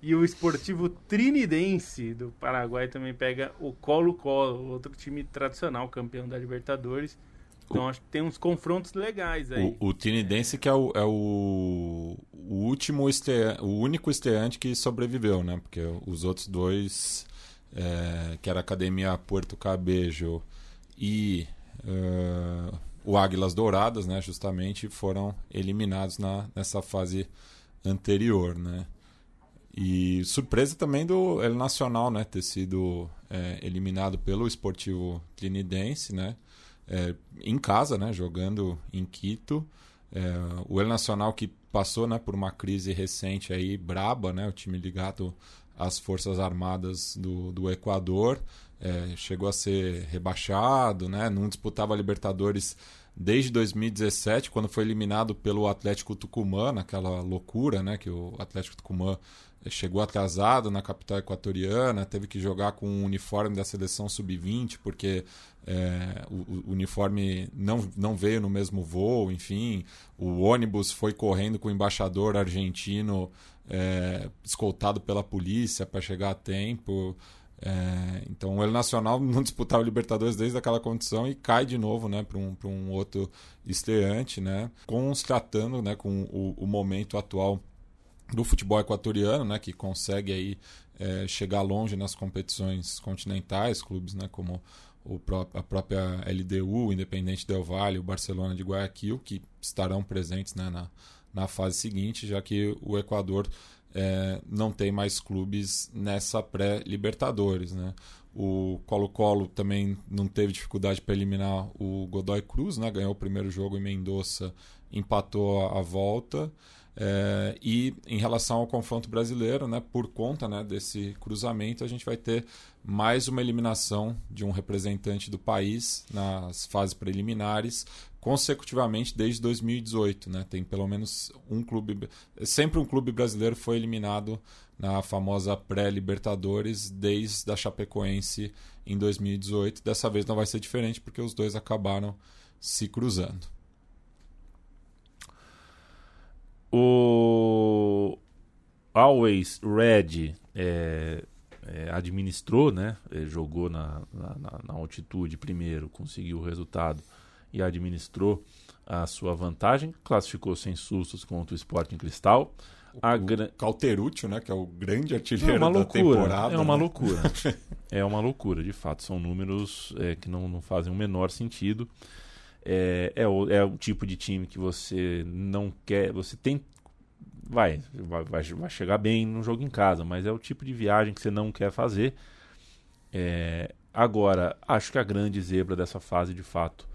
E o Esportivo Trinidense do Paraguai também pega o Colo-Colo, outro time tradicional, campeão da Libertadores. Então acho que tem uns confrontos legais aí. O, o Trinidense que é o, é o, o último estreante, o único estreante que sobreviveu, né? Porque os outros dois, é, que era a Academia Porto Cabejo e uh, o Águilas Douradas, né? Justamente foram eliminados na, nessa fase anterior, né? E surpresa também do El Nacional, né? Ter sido é, eliminado pelo Esportivo Trinidense, né? É, em casa, né? Jogando em Quito. É, o El Nacional que passou né, por uma crise recente aí, braba, né? O time ligado às Forças Armadas do, do Equador. É, chegou a ser rebaixado, né? Não disputava Libertadores desde 2017, quando foi eliminado pelo Atlético Tucumã, naquela loucura, né? Que o Atlético Tucumã chegou atrasado na capital equatoriana, teve que jogar com o uniforme da seleção sub-20, porque é, o, o, uniforme não, não veio no mesmo voo, enfim, o ônibus foi correndo com o embaixador argentino é, escoltado pela polícia para chegar a tempo. É, então o Nacional não disputava o Libertadores desde aquela condição e cai de novo né, para um, um outro estreante, né, constatando né, com o, o momento atual do futebol equatoriano, né, que consegue aí é, chegar longe nas competições continentais, clubes né, como o pró a própria LDU, Independente Del Valle, o Barcelona de Guayaquil, que estarão presentes né, na, na fase seguinte, já que o Equador é, não tem mais clubes nessa pré-Libertadores. Né? O Colo-Colo também não teve dificuldade para eliminar o Godoy Cruz, né? ganhou o primeiro jogo em Mendoza, empatou a volta. É, e em relação ao confronto brasileiro, né, por conta né, desse cruzamento, a gente vai ter mais uma eliminação de um representante do país nas fases preliminares, consecutivamente desde 2018. Né? Tem pelo menos um clube. Sempre um clube brasileiro foi eliminado na famosa pré-Libertadores desde a Chapecoense em 2018. Dessa vez não vai ser diferente porque os dois acabaram se cruzando. O Always Red é, é, administrou, né? Ele jogou na, na, na, altitude primeiro, conseguiu o resultado e administrou a sua vantagem, classificou sem sustos contra o Sporting Cristal. A o Cauterúcio, né, que é o grande artilheiro é uma da loucura, temporada. É uma né? loucura. é uma loucura, de fato. São números é, que não, não fazem o menor sentido é, é, o, é o tipo de time que você não quer. Você tem. Vai, vai, vai chegar bem no jogo em casa, mas é o tipo de viagem que você não quer fazer. É, agora, acho que a grande zebra dessa fase, de fato,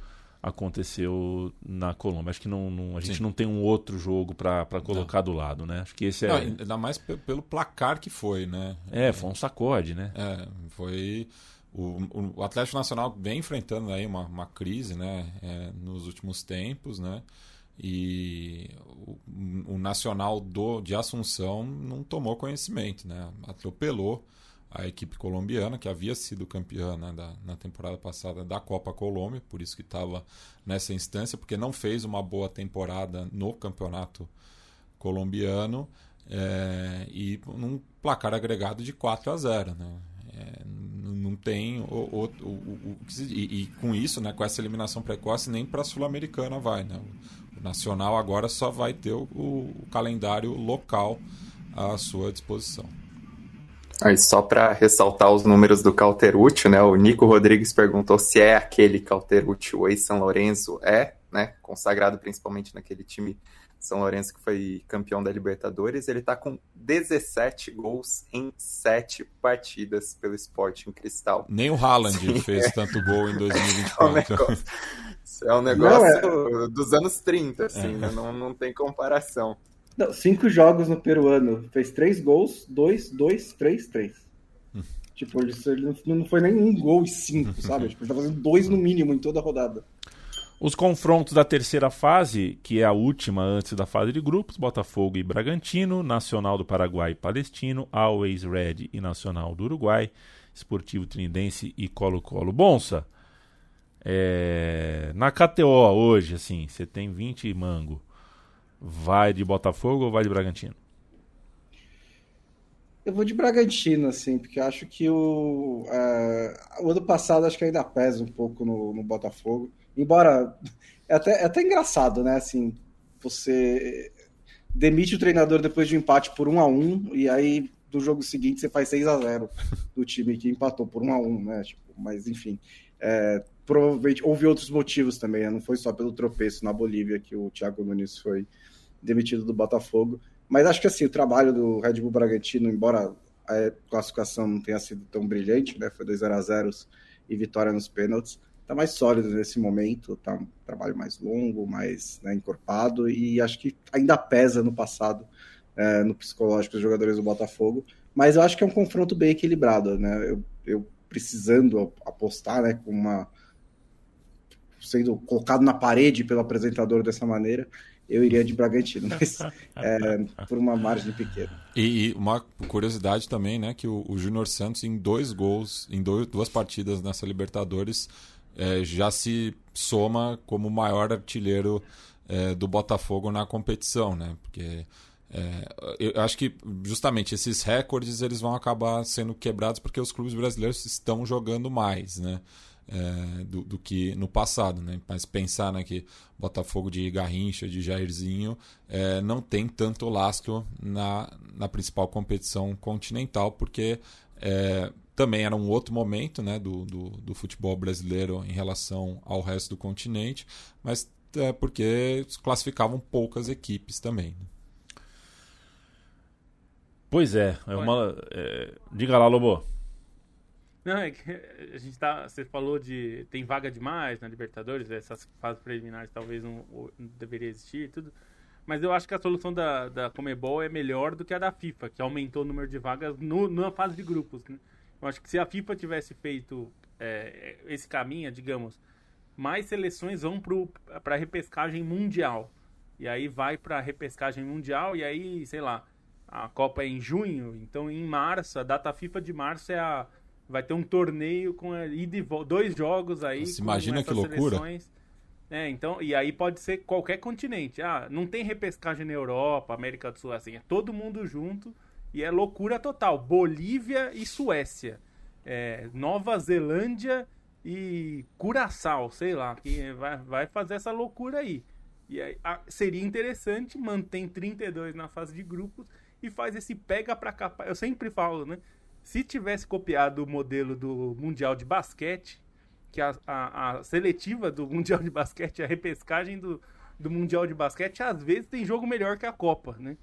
aconteceu na Colômbia. Acho que não, não a gente Sim. não tem um outro jogo para colocar não. do lado, né? Acho que esse é. Não, ainda mais pelo placar que foi, né? É, foi um sacode, né? É, foi. O, o Atlético Nacional vem enfrentando aí uma, uma crise né, é, nos últimos tempos, né? E o, o, Nacional do, de Assunção não tomou conhecimento, né? Atropelou a equipe colombiana, que havia sido campeã né, da, na temporada passada da Copa Colômbia, por isso que estava nessa instância, porque não fez uma boa temporada no campeonato colombiano é, e num placar agregado de 4 a 0. Né? É, não tem o, o, o, o e, e, com isso, né, com essa eliminação precoce, nem para a Sul-Americana vai. Né? O Nacional agora só vai ter o calendário local à sua disposição. Aí só para ressaltar os números do Calterucci, né? O Nico Rodrigues perguntou se é aquele Calterucci, o ex-São Lourenço. É, né? Consagrado principalmente naquele time São Lourenço que foi campeão da Libertadores. Ele está com 17 gols em 7 partidas pelo Sporting Cristal. Nem o Haaland Sim, fez é. tanto gol em 2024. É um negócio, não, é... dos anos 30, assim, é. né? não, não tem comparação. Não, cinco jogos no peruano. Fez três gols, dois, dois, três, três. Hum. Tipo, ele, não foi nem um gol e cinco, sabe? tipo, ele tá fazendo dois no mínimo em toda a rodada. Os confrontos da terceira fase, que é a última antes da fase de grupos, Botafogo e Bragantino, Nacional do Paraguai e Palestino, Always Red e Nacional do Uruguai, Esportivo Trinidense e Colo-Colo. Bonsa, é... na KTO hoje, assim, você tem 20 mango. Vai de Botafogo ou vai de Bragantino? Eu vou de Bragantino, assim, porque acho que o, uh, o ano passado acho que ainda pesa um pouco no, no Botafogo. Embora é até, é até engraçado, né? Assim, você demite o treinador depois de um empate por 1 a 1 e aí do jogo seguinte você faz 6 a 0 do time que empatou por 1 a 1 né? Tipo, mas enfim, é, provavelmente houve outros motivos também, né? não foi só pelo tropeço na Bolívia que o Thiago Nunes foi demitido do Botafogo. Mas acho que assim, o trabalho do Red Bull Bragantino, embora a classificação não tenha sido tão brilhante, né? Foi 2 a 0 e vitória nos pênaltis. Está mais sólido nesse momento, está um trabalho mais longo, mais né, encorpado, e acho que ainda pesa no passado, é, no psicológico dos jogadores do Botafogo. Mas eu acho que é um confronto bem equilibrado, né? Eu, eu precisando apostar, né, com uma sendo colocado na parede pelo apresentador dessa maneira, eu iria de Bragantino, mas é, por uma margem pequena. E, e, uma curiosidade também, né, que o, o Júnior Santos em dois gols, em dois, duas partidas nessa Libertadores, é, já se soma como o maior artilheiro é, do Botafogo na competição, né? Porque é, eu acho que justamente esses recordes eles vão acabar sendo quebrados porque os clubes brasileiros estão jogando mais, né? É, do, do, que no passado. Né? Mas pensar né, que Botafogo de Garrincha, de Jairzinho, é, não tem tanto lastro na, na principal competição continental, porque é, também era um outro momento né, do, do, do, futebol brasileiro em relação ao resto do continente, mas é porque classificavam poucas equipes também. Né? Pois é, é uma. É... Diga lá, Lobo. Não, é que a gente tá. Você falou de. Tem vaga demais na Libertadores, essas fases preliminares talvez não, não deveria existir e tudo. Mas eu acho que a solução da, da Comebol é melhor do que a da FIFA, que aumentou o número de vagas no, na fase de grupos. Né? Eu acho que se a FIFA tivesse feito é, esse caminho, digamos, mais seleções vão para a repescagem mundial. E aí vai para a repescagem mundial, e aí, sei lá, a Copa é em junho, então em março, a data FIFA de março é a vai ter um torneio com e dois jogos aí. Você imagina que loucura. Seleções. É, então, e aí pode ser qualquer continente. Ah, não tem repescagem na Europa, América do Sul, assim, é todo mundo junto e é loucura total. Bolívia e Suécia. É, Nova Zelândia e Curaçao, sei lá, que vai, vai fazer essa loucura aí. E aí, a, seria interessante, mantém 32 na fase de grupos e faz esse pega pra capa. Eu sempre falo, né? Se tivesse copiado o modelo do Mundial de Basquete, que a, a, a seletiva do Mundial de Basquete, a repescagem do, do Mundial de Basquete, às vezes tem jogo melhor que a Copa, né?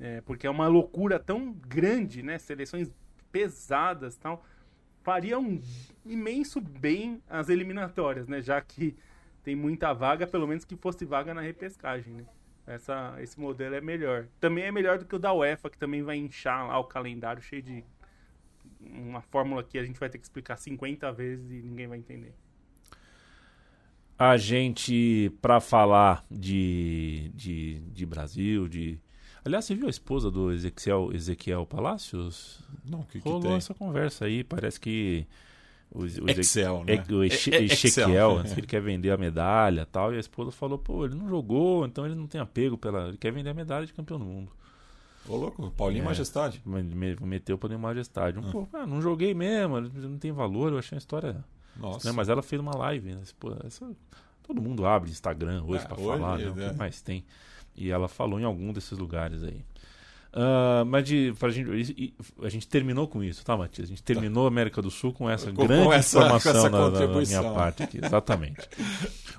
É, porque é uma loucura tão grande, né? Seleções pesadas tal. Faria um imenso bem as eliminatórias, né? Já que tem muita vaga, pelo menos que fosse vaga na repescagem, né? Essa, esse modelo é melhor. Também é melhor do que o da UEFA, que também vai inchar lá o calendário cheio de uma fórmula que a gente vai ter que explicar 50 vezes e ninguém vai entender. A gente, para falar de, de, de Brasil, de Aliás, você viu a esposa do Ezequiel, Ezequiel Palácios? Não, o que, que Rolou tem? essa conversa aí, parece que o, o Eze- Excel, né? é, o Eche- É- é Ezequiel, Excel. antes que ele quer vender a medalha e tal, e a esposa falou, pô, ele não jogou, então ele não tem apego pela. Ele quer vender a medalha de campeão do mundo. Ô, louco, Paulinho É. Majestade. Me- me- Meteu pra nenhuma majestade. Um, pô, ah, não joguei mesmo, não tem valor, eu achei uma história. Nossa. Né? Mas ela fez uma live, né? Pô, essa- todo mundo abre Instagram hoje É, pra hoje, falar, né? O é. que mais tem? E ela falou em algum desses lugares aí. Ah, mas de, pra gente, a gente terminou com isso, tá, Matias? A gente terminou a América do Sul com essa Com- grande com essa- com informação essa da- da, da contribuição. minha parte aqui, exatamente.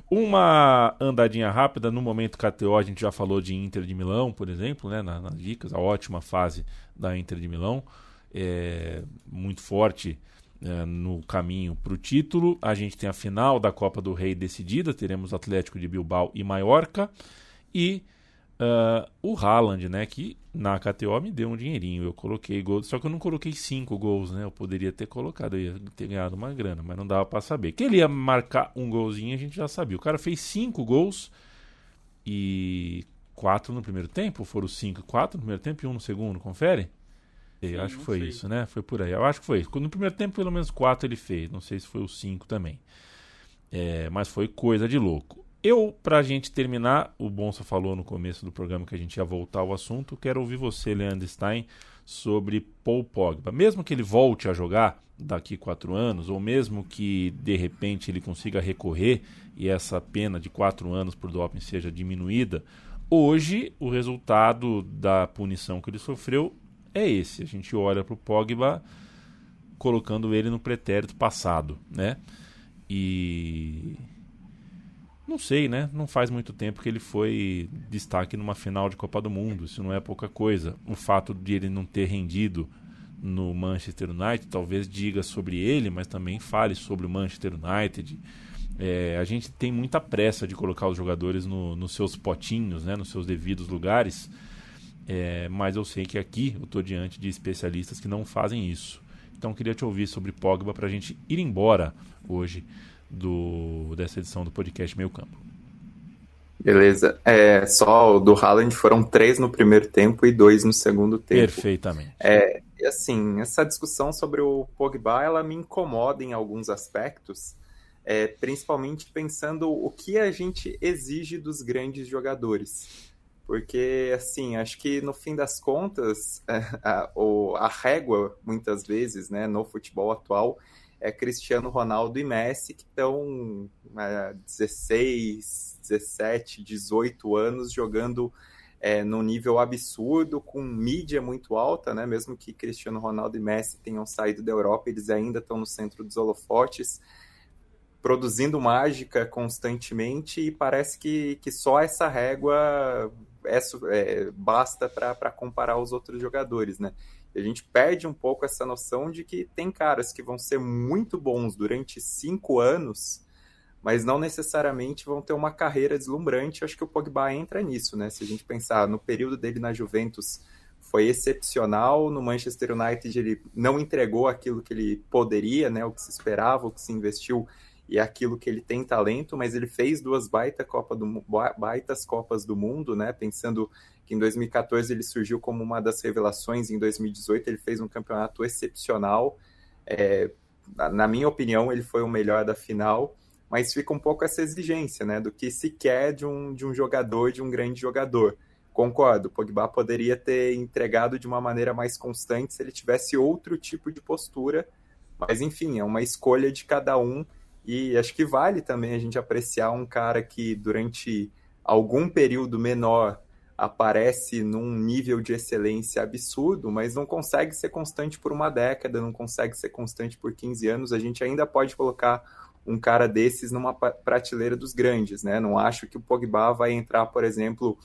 Uma andadinha rápida, no momento KTO a gente já falou de Inter de Milão, por exemplo, né, na- nas dicas, a ótima fase da Inter de Milão, é, muito forte é, no caminho para o título. A gente tem a final da Copa do Rei decidida, teremos Atlético de Bilbao e Maiorca. E ah, o Haaland, né, que na KTO me deu um dinheirinho. Eu coloquei gol, só que eu não coloquei cinco gols, né? Eu poderia ter colocado, eu ia ter ganhado uma grana, mas não dava para saber. Que ele ia marcar um golzinho, a gente já sabia. O cara fez cinco gols e quatro no primeiro tempo, foram cinco, quatro no primeiro tempo e um no segundo, confere? Eu Sim, acho que foi sei. isso, né? Foi por aí. Eu acho que foi isso. No primeiro tempo, pelo menos quatro ele fez. Não sei se foi os cinco também. É, mas foi coisa de louco. Eu, pra gente terminar, o Bonsa falou no começo do programa que a gente ia voltar ao assunto. Quero ouvir você, Leandro Stein, sobre Paul Pogba. Mesmo que ele volte a jogar daqui quatro anos, ou mesmo que de repente ele consiga recorrer e essa pena de quatro anos por doping seja diminuída, hoje o resultado da punição que ele sofreu é esse. A gente olha para o Pogba colocando ele no pretérito passado, né? E não sei, né? Não faz muito tempo que ele foi destaque numa final de Copa do Mundo. Isso não é pouca coisa. O fato de ele não ter rendido no Manchester United talvez diga sobre ele, mas também fale sobre o Manchester United. É, a gente tem muita pressa de colocar os jogadores no- nos seus potinhos, né? Nos seus devidos lugares. É, mas eu sei que aqui eu estou diante de especialistas que não fazem isso. Então queria te ouvir sobre Pogba para a gente ir embora hoje do, dessa edição do podcast Meio Campo. Beleza. É, só o do Haaland foram três no primeiro tempo e dois no segundo tempo. Perfeitamente. É, e assim, essa discussão sobre o Pogba, ela me incomoda em alguns aspectos, é, principalmente pensando o que a gente exige dos grandes jogadores. Porque, assim, acho que no fim das contas, a, o- a régua, muitas vezes, né, no futebol atual, é Cristiano Ronaldo e Messi, que estão é, 16, 17, 18 anos jogando é, num nível absurdo, com mídia muito alta, né? Mesmo que Cristiano Ronaldo e Messi tenham saído da Europa, eles ainda estão no centro dos holofotes, produzindo mágica constantemente, e parece que, que só essa régua é é, basta para comparar os outros jogadores, né? A gente perde um pouco essa noção de que tem caras que vão ser muito bons durante cinco anos, mas não necessariamente vão ter uma carreira deslumbrante. Acho que o Pogba entra nisso, né? Se a gente pensar no período dele na Juventus, foi excepcional. No Manchester United, ele não entregou aquilo que ele poderia, né? O que se esperava, o que se investiu e é aquilo que ele tem talento, mas ele fez duas baita Copa do, baitas Copas do Mundo, né? Pensando que em 2014 ele surgiu como uma das revelações, em 2018 ele fez um campeonato excepcional. É, na- minha opinião, ele foi o melhor da final, mas fica um pouco essa exigência, né? Do que se quer de um, de um jogador, de um grande jogador. Concordo, Pogba poderia ter entregado de uma maneira mais constante se ele tivesse outro tipo de postura, mas enfim, é uma escolha de cada um e acho que vale também a gente apreciar um cara que durante algum período menor aparece num nível de excelência absurdo, mas não consegue ser constante por uma década, não consegue ser constante por 15 anos. A gente ainda pode colocar um cara desses numa prateleira dos grandes, né? Não acho que o Pogba vai entrar, por exemplo,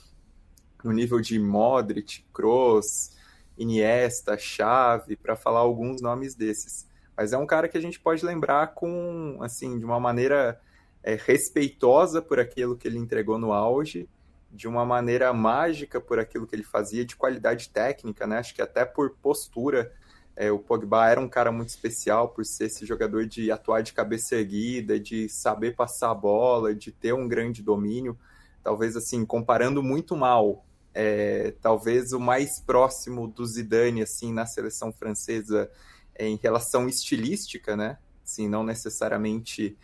no nível de Modric, Kroos, Iniesta, Xavi, para falar alguns nomes desses. Mas é um cara que a gente pode lembrar com, assim, de uma maneira é, respeitosa por aquilo que ele entregou no auge, de uma maneira mágica por aquilo que ele fazia, de qualidade técnica, né? Acho que até por postura, é, o Pogba era um cara muito especial por ser esse jogador de atuar de cabeça erguida, de saber passar a bola, de ter um grande domínio. Talvez, assim, comparando muito mal é, talvez o mais próximo do Zidane assim na seleção francesa em relação estilística, né? Assim, não necessariamente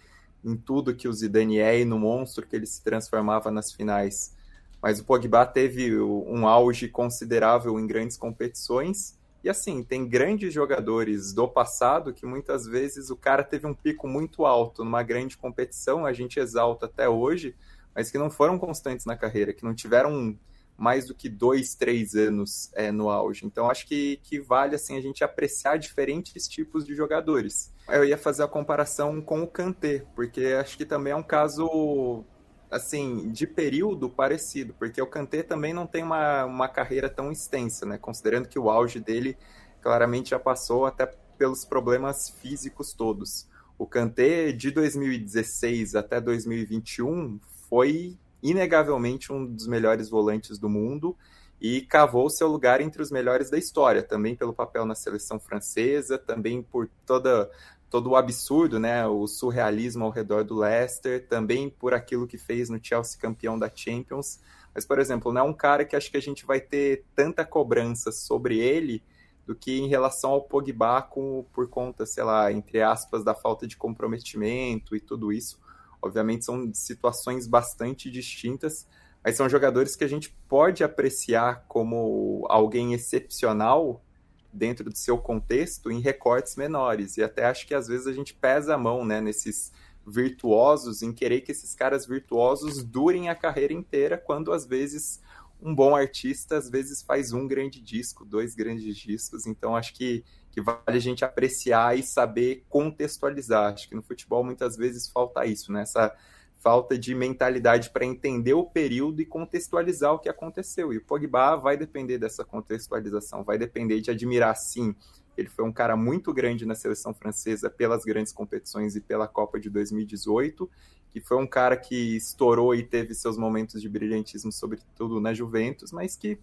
em tudo que o Zidane é e no monstro que ele se transformava nas finais. Mas o Pogba teve um auge considerável em grandes competições. E assim, tem grandes jogadores do passado que muitas vezes o cara teve um pico muito alto numa grande competição, a gente exalta até hoje, mas que não foram constantes na carreira, que não tiveram mais do que dois, três anos é, no auge. Então acho que, que vale assim a gente apreciar diferentes tipos de jogadores. Eu ia fazer a comparação com o Kanté, porque acho que também é um caso assim de período parecido, porque o Kanté também não tem uma, uma carreira tão extensa, né? Considerando que o auge dele claramente já passou até pelos problemas físicos todos. O Kanté de 2016 até 2021 foi inegavelmente um dos melhores volantes do mundo e cavou seu lugar entre os melhores da história, também pelo papel na seleção francesa, também por toda todo o absurdo, né, o surrealismo ao redor do Leicester, também por aquilo que fez no Chelsea campeão da Champions. Mas, por exemplo, não é um cara que acho que a gente vai ter tanta cobrança sobre ele do que em relação ao Pogba com, por conta, sei lá, entre aspas, da falta de comprometimento e tudo isso. Obviamente são situações bastante distintas, mas são jogadores que a gente pode apreciar como alguém excepcional dentro do seu contexto em recortes menores. E até acho que às vezes a gente pesa a mão né, nesses virtuosos, em querer que esses caras virtuosos durem a carreira inteira, quando às vezes um bom artista às vezes faz um grande disco, dois grandes discos. Então acho que que vale a gente apreciar e saber contextualizar. Acho que no futebol muitas vezes falta isso, né? Essa falta de mentalidade para entender o período e contextualizar o que aconteceu. E o Pogba vai depender dessa contextualização, vai depender de admirar sim. Ele foi um cara muito grande na seleção francesa pelas grandes competições e pela Copa de 2018, que foi um cara que estourou e teve seus momentos de brilhantismo, sobretudo na Juventus, mas que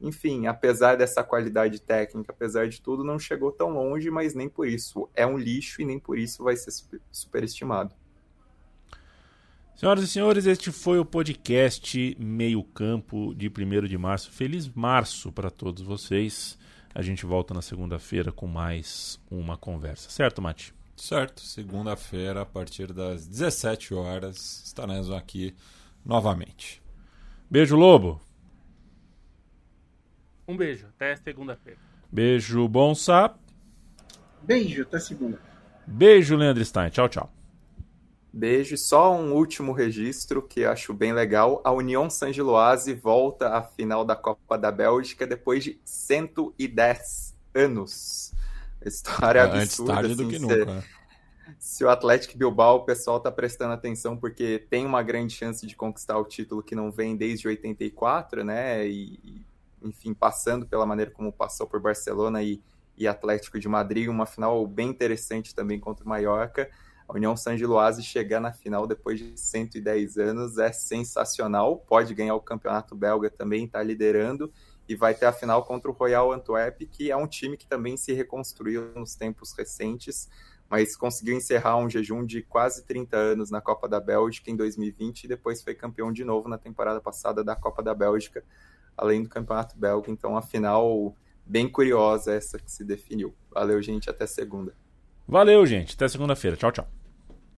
enfim, apesar dessa qualidade técnica, apesar de tudo, não chegou tão longe, mas nem por isso é um lixo e nem por isso vai ser superestimado. Senhoras e senhores, este foi o podcast Meio Campo de 1 de março. Feliz março para todos vocês. A gente volta na segunda-feira com mais uma conversa. Certo, Mati? Certo. Segunda-feira, a partir das 17 horas, estaremos aqui novamente. Beijo, Lobo. Um beijo, até segunda-feira. Beijo, Bonsa. Beijo, até segunda. Beijo, Leandro Stein. Tchau, tchau. Beijo. Só um último registro que acho bem legal. A União San Giloase volta à final da Copa da Bélgica depois de 110 anos. História é, absurda. Antes tarde assim, do que nunca. Né? Se o Atlético Bilbao, o pessoal tá prestando atenção porque tem uma grande chance de conquistar o título que não vem desde 84, né? E, enfim, passando pela maneira como passou por Barcelona e, e Atlético de Madrid, uma final bem interessante também contra o Mallorca. A União San Giloase chegar na final depois de 110 anos é sensacional. Pode ganhar o campeonato belga também, está liderando e vai ter a final contra o Royal Antwerp, que é um time que também se reconstruiu nos tempos recentes, mas conseguiu encerrar um jejum de quase 30 anos na Copa da Bélgica em 2020 e depois foi campeão de novo na temporada passada da Copa da Bélgica além do Campeonato Belga. Então, a final bem curiosa essa que se definiu. Valeu, gente. Até segunda. Valeu, gente. Até segunda-feira. Tchau, tchau.